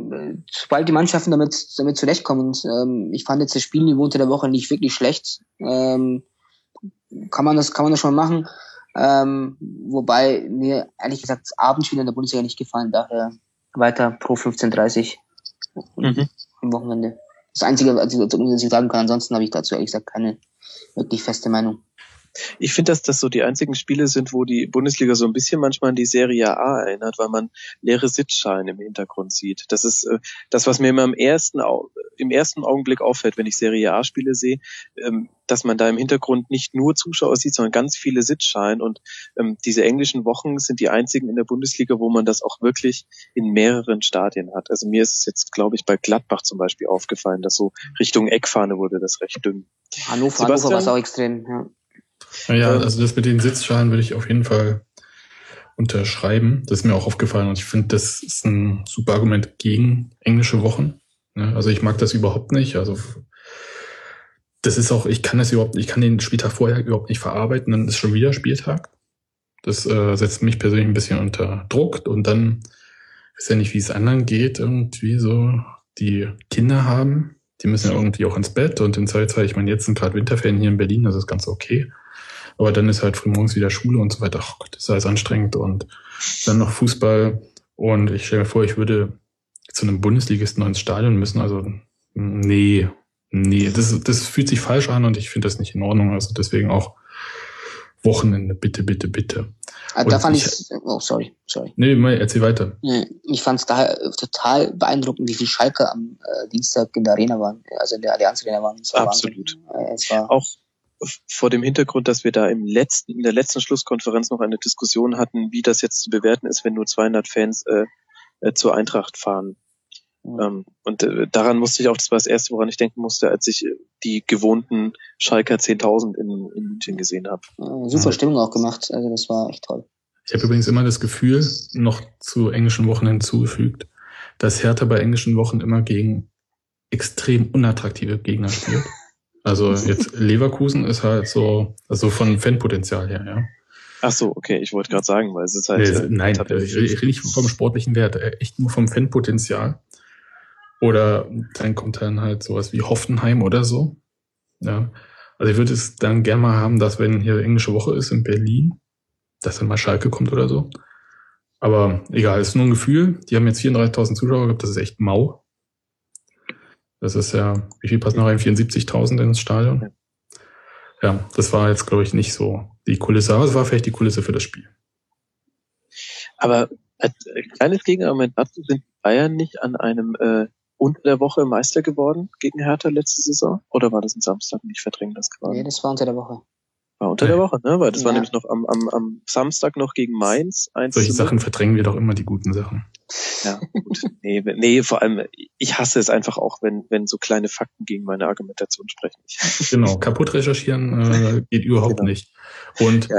sobald die Mannschaften damit, damit zurechtkommen, und, ähm, ich fand jetzt das Spielniveau unter der Woche nicht wirklich schlecht, ähm, kann man das, kann man das schon machen. Ähm, wobei mir ehrlich gesagt das Abendspiel in der Bundesliga nicht gefallen, daher weiter pro 15.30 mhm. am Wochenende. Das Einzige, was ich sagen kann, ansonsten habe ich dazu ehrlich gesagt keine wirklich feste Meinung. Ich finde, dass das so die einzigen Spiele sind, wo die Bundesliga so ein bisschen manchmal an die Serie A erinnert, weil man leere Sitzschalen im Hintergrund sieht. Das ist äh, das, was mir immer im ersten, im ersten Augenblick auffällt, wenn ich Serie A-Spiele sehe, ähm, dass man da im Hintergrund nicht nur Zuschauer sieht, sondern ganz viele Sitzschalen. Und ähm, diese englischen Wochen sind die einzigen in der Bundesliga, wo man das auch wirklich in mehreren Stadien hat. Also mir ist es jetzt, glaube ich, bei Gladbach zum Beispiel aufgefallen, dass so Richtung Eckfahne wurde das recht dünn. Hannover, Hannover war es auch extrem, ja. Ja, also das mit den Sitzschalen würde ich auf jeden Fall unterschreiben. Das ist mir auch aufgefallen und ich finde, das ist ein super Argument gegen englische Wochen. Also ich mag das überhaupt nicht. Also das ist auch, ich kann das überhaupt, ich kann den Spieltag vorher überhaupt nicht verarbeiten, dann ist schon wieder Spieltag. Das äh, setzt mich persönlich ein bisschen unter Druck und dann ist ja nicht, wie es anderen geht, irgendwie so, die Kinder haben, die müssen ja irgendwie auch ins Bett und in Zweifelsfall, ich meine, jetzt sind gerade Winterferien hier in Berlin, das ist ganz okay. Aber dann ist halt frühmorgens wieder Schule und so weiter. Ach Gott, das ist alles anstrengend und dann noch Fußball. Und ich stelle mir vor, ich würde zu einem Bundesligisten ins Stadion müssen. Also, nee, nee, das, das fühlt sich falsch an und ich finde das nicht in Ordnung. Also deswegen auch Wochenende, bitte, bitte, bitte. Also da fand ich, oh sorry, sorry. Nee, mal, erzähl weiter. Ich fand es da total beeindruckend, wie viel Schalke am äh, Dienstag in der Arena waren, also in der Allianz Arena waren. Absolut. Äh, es war auch vor dem Hintergrund, dass wir da im letzten, in der letzten Schlusskonferenz noch eine Diskussion hatten, wie das jetzt zu bewerten ist, wenn nur 200 Fans äh, äh, zur Eintracht fahren. Mhm. Ähm, und äh, daran musste ich auch, das war das erste, woran ich denken musste, als ich äh, die gewohnten Schalker 10.000 in, in München gesehen habe. Super mhm. Stimmung auch gemacht, also das war echt toll. Ich habe übrigens immer das Gefühl, noch zu englischen Wochen hinzugefügt, dass Hertha bei englischen Wochen immer gegen extrem unattraktive Gegner spielt. Also jetzt Leverkusen ist halt so, also von Fanpotenzial her, ja. Ach so, okay, ich wollte gerade sagen, weil es ist halt. Äh, nein, ich rede nicht vom sportlichen Wert, äh, echt nur vom Fanpotenzial. Oder dann kommt dann halt sowas wie Hoffenheim oder so. Ja. Also ich würde es dann gerne mal haben, dass wenn hier englische Woche ist in Berlin, dass dann mal Schalke kommt oder so. Aber egal, ist nur ein Gefühl. Die haben jetzt 34.000 Zuschauer gehabt, das ist echt mau. Das ist ja, wie viel passen noch rein? 74.000 ins Stadion? Ja, das war jetzt, glaube ich, nicht so die Kulisse, aber es war vielleicht die Kulisse für das Spiel. Aber als kleines Gegenargument dazu sind Bayern nicht an einem äh, unter der Woche Meister geworden gegen Hertha letzte Saison? Oder war das ein Samstag? Ich verdränge das gerade. Nee, das war unter der Woche. War unter der Woche, ne? Weil das ja. war nämlich noch am, am, am Samstag noch gegen Mainz. Solche Sachen verdrängen wir doch immer die guten Sachen. Ja, gut. nee, nee, vor allem, ich hasse es einfach auch, wenn, wenn so kleine Fakten gegen meine Argumentation sprechen. Genau, kaputt recherchieren äh, geht überhaupt genau. nicht. Und ja.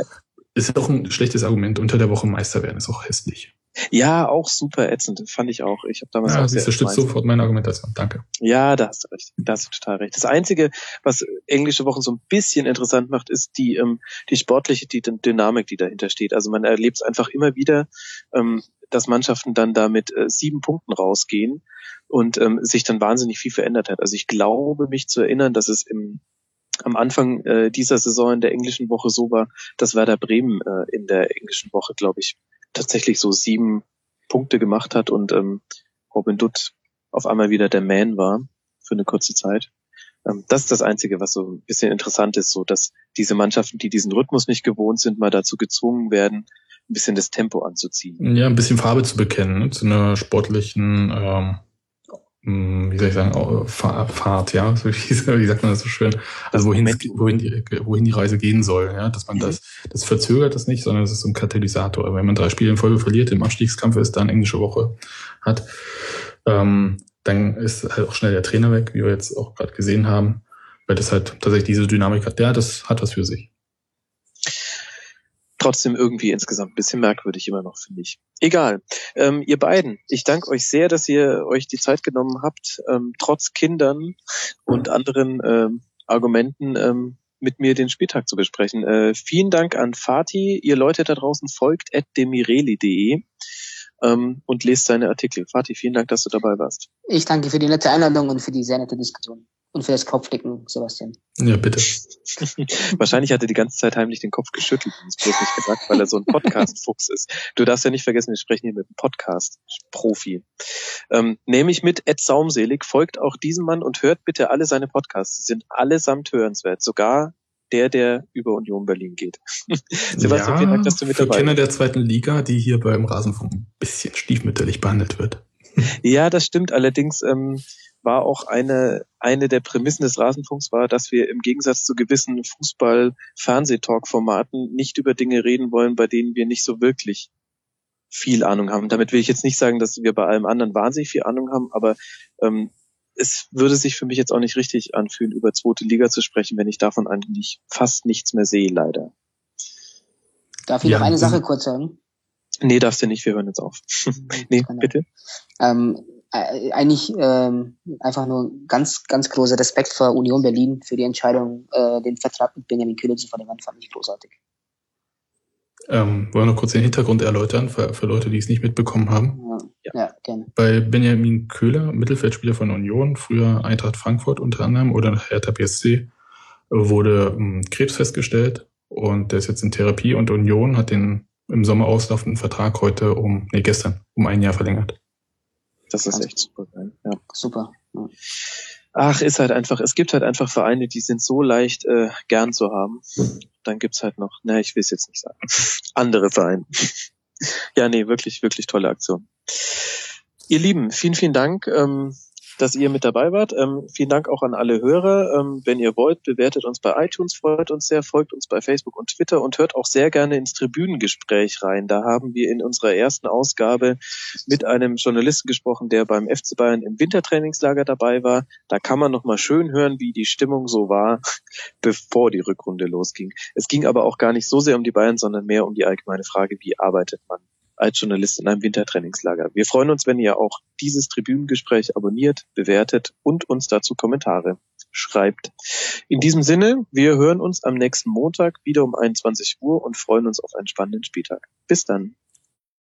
Ist auch ein schlechtes Argument, unter der Woche Meister werden, ist auch hässlich. Ja, auch super ätzend, fand ich auch. Ich habe damals ja, auch siehst du, stützt sofort meine Argumentation. Danke. Ja, da hast du recht. Da hast du total recht. Das Einzige, was englische Wochen so ein bisschen interessant macht, ist die, ähm, die sportliche die Dynamik, die dahinter steht. Also man erlebt es einfach immer wieder, ähm, dass Mannschaften dann da mit äh, sieben Punkten rausgehen und ähm, sich dann wahnsinnig viel verändert hat. Also ich glaube, mich zu erinnern, dass es im am Anfang äh, dieser Saison in der englischen Woche so war, dass Werder Bremen äh, in der englischen Woche, glaube ich, tatsächlich so sieben Punkte gemacht hat und ähm, Robin Dutt auf einmal wieder der Man war für eine kurze Zeit. Ähm, das ist das Einzige, was so ein bisschen interessant ist, so dass diese Mannschaften, die diesen Rhythmus nicht gewohnt sind, mal dazu gezwungen werden, ein bisschen das Tempo anzuziehen. Ja, ein bisschen Farbe zu bekennen, ne? zu einer sportlichen ähm, hm, wie soll ich sagen, Fahrt, ja, wie sagt man das so schön? Also wohin, wohin, die, wohin die Reise gehen soll, ja, dass man mhm. das, das verzögert das nicht, sondern es ist so ein Katalysator. Wenn man drei Spiele in Folge verliert, im Abstiegskampf ist, dann englische Woche hat, ähm, dann ist halt auch schnell der Trainer weg, wie wir jetzt auch gerade gesehen haben, weil das halt tatsächlich diese Dynamik hat. Ja, das hat was für sich trotzdem irgendwie insgesamt ein bisschen merkwürdig immer noch, finde ich. Egal. Ähm, ihr beiden, ich danke euch sehr, dass ihr euch die Zeit genommen habt, ähm, trotz Kindern und anderen ähm, Argumenten ähm, mit mir den Spieltag zu besprechen. Äh, vielen Dank an Fatih. Ihr Leute da draußen folgt at demireli.de ähm, und lest seine Artikel. Fatih, vielen Dank, dass du dabei warst. Ich danke für die nette Einladung und für die sehr nette Diskussion. Und für das Kopfdicken, Sebastian. Ja, bitte. Wahrscheinlich hat er die ganze Zeit heimlich den Kopf geschüttelt und es bloß nicht gesagt, weil er so ein Podcast-Fuchs ist. Du darfst ja nicht vergessen, wir sprechen hier mit einem Podcast-Profi. Ähm, nämlich mit Ed Saumselig. Folgt auch diesem Mann und hört bitte alle seine Podcasts. Sie sind allesamt hörenswert. Sogar der, der über Union Berlin geht. Sebastian, ja, vielen Dank, dass du mit für dabei Kenner der zweiten Liga, die hier beim Rasenfunk ein bisschen stiefmütterlich behandelt wird. ja, das stimmt. Allerdings ähm, war auch eine, eine der Prämissen des Rasenfunks war, dass wir im Gegensatz zu gewissen Fußball-Fernsehtalk-Formaten nicht über Dinge reden wollen, bei denen wir nicht so wirklich viel Ahnung haben. Damit will ich jetzt nicht sagen, dass wir bei allem anderen wahnsinnig viel Ahnung haben, aber ähm, es würde sich für mich jetzt auch nicht richtig anfühlen, über zweite Liga zu sprechen, wenn ich davon eigentlich fast nichts mehr sehe, leider. Darf ich ja. noch eine Sache kurz sagen? Nee, darfst du nicht, wir hören jetzt auf. nee, bitte. Ähm, äh, eigentlich ähm, einfach nur ganz, ganz großer Respekt vor Union Berlin für die Entscheidung, äh, den Vertrag mit Benjamin Kühler zu verlängern, fand ich großartig. Ähm, wollen wir noch kurz den Hintergrund erläutern für, für Leute, die es nicht mitbekommen haben? Ja, ja. gerne. Bei Benjamin Köhler, Mittelfeldspieler von Union, früher Eintracht Frankfurt unter anderem oder Hertha BSC, wurde ähm, Krebs festgestellt und der ist jetzt in Therapie und Union hat den im Sommer auslaufenden Vertrag heute um, nee, gestern um ein Jahr verlängert. Das ist echt super geil. Ja. Super. Ja. Ach, ist halt einfach, es gibt halt einfach Vereine, die sind so leicht äh, gern zu haben dann gibt's halt noch, na, ich will es jetzt nicht sagen, andere Vereine. ja, nee, wirklich, wirklich tolle Aktion. Ihr Lieben, vielen, vielen Dank. Ähm, dass ihr mit dabei wart. Ähm, vielen Dank auch an alle Hörer. Ähm, wenn ihr wollt, bewertet uns bei iTunes, freut uns sehr, folgt uns bei Facebook und Twitter und hört auch sehr gerne ins Tribünengespräch rein. Da haben wir in unserer ersten Ausgabe mit einem Journalisten gesprochen, der beim FC Bayern im Wintertrainingslager dabei war. Da kann man nochmal schön hören, wie die Stimmung so war, bevor die Rückrunde losging. Es ging aber auch gar nicht so sehr um die Bayern, sondern mehr um die allgemeine Frage, wie arbeitet man als Journalist in einem Wintertrainingslager. Wir freuen uns, wenn ihr auch dieses Tribünengespräch abonniert, bewertet und uns dazu Kommentare schreibt. In diesem Sinne, wir hören uns am nächsten Montag wieder um 21 Uhr und freuen uns auf einen spannenden Spieltag. Bis dann.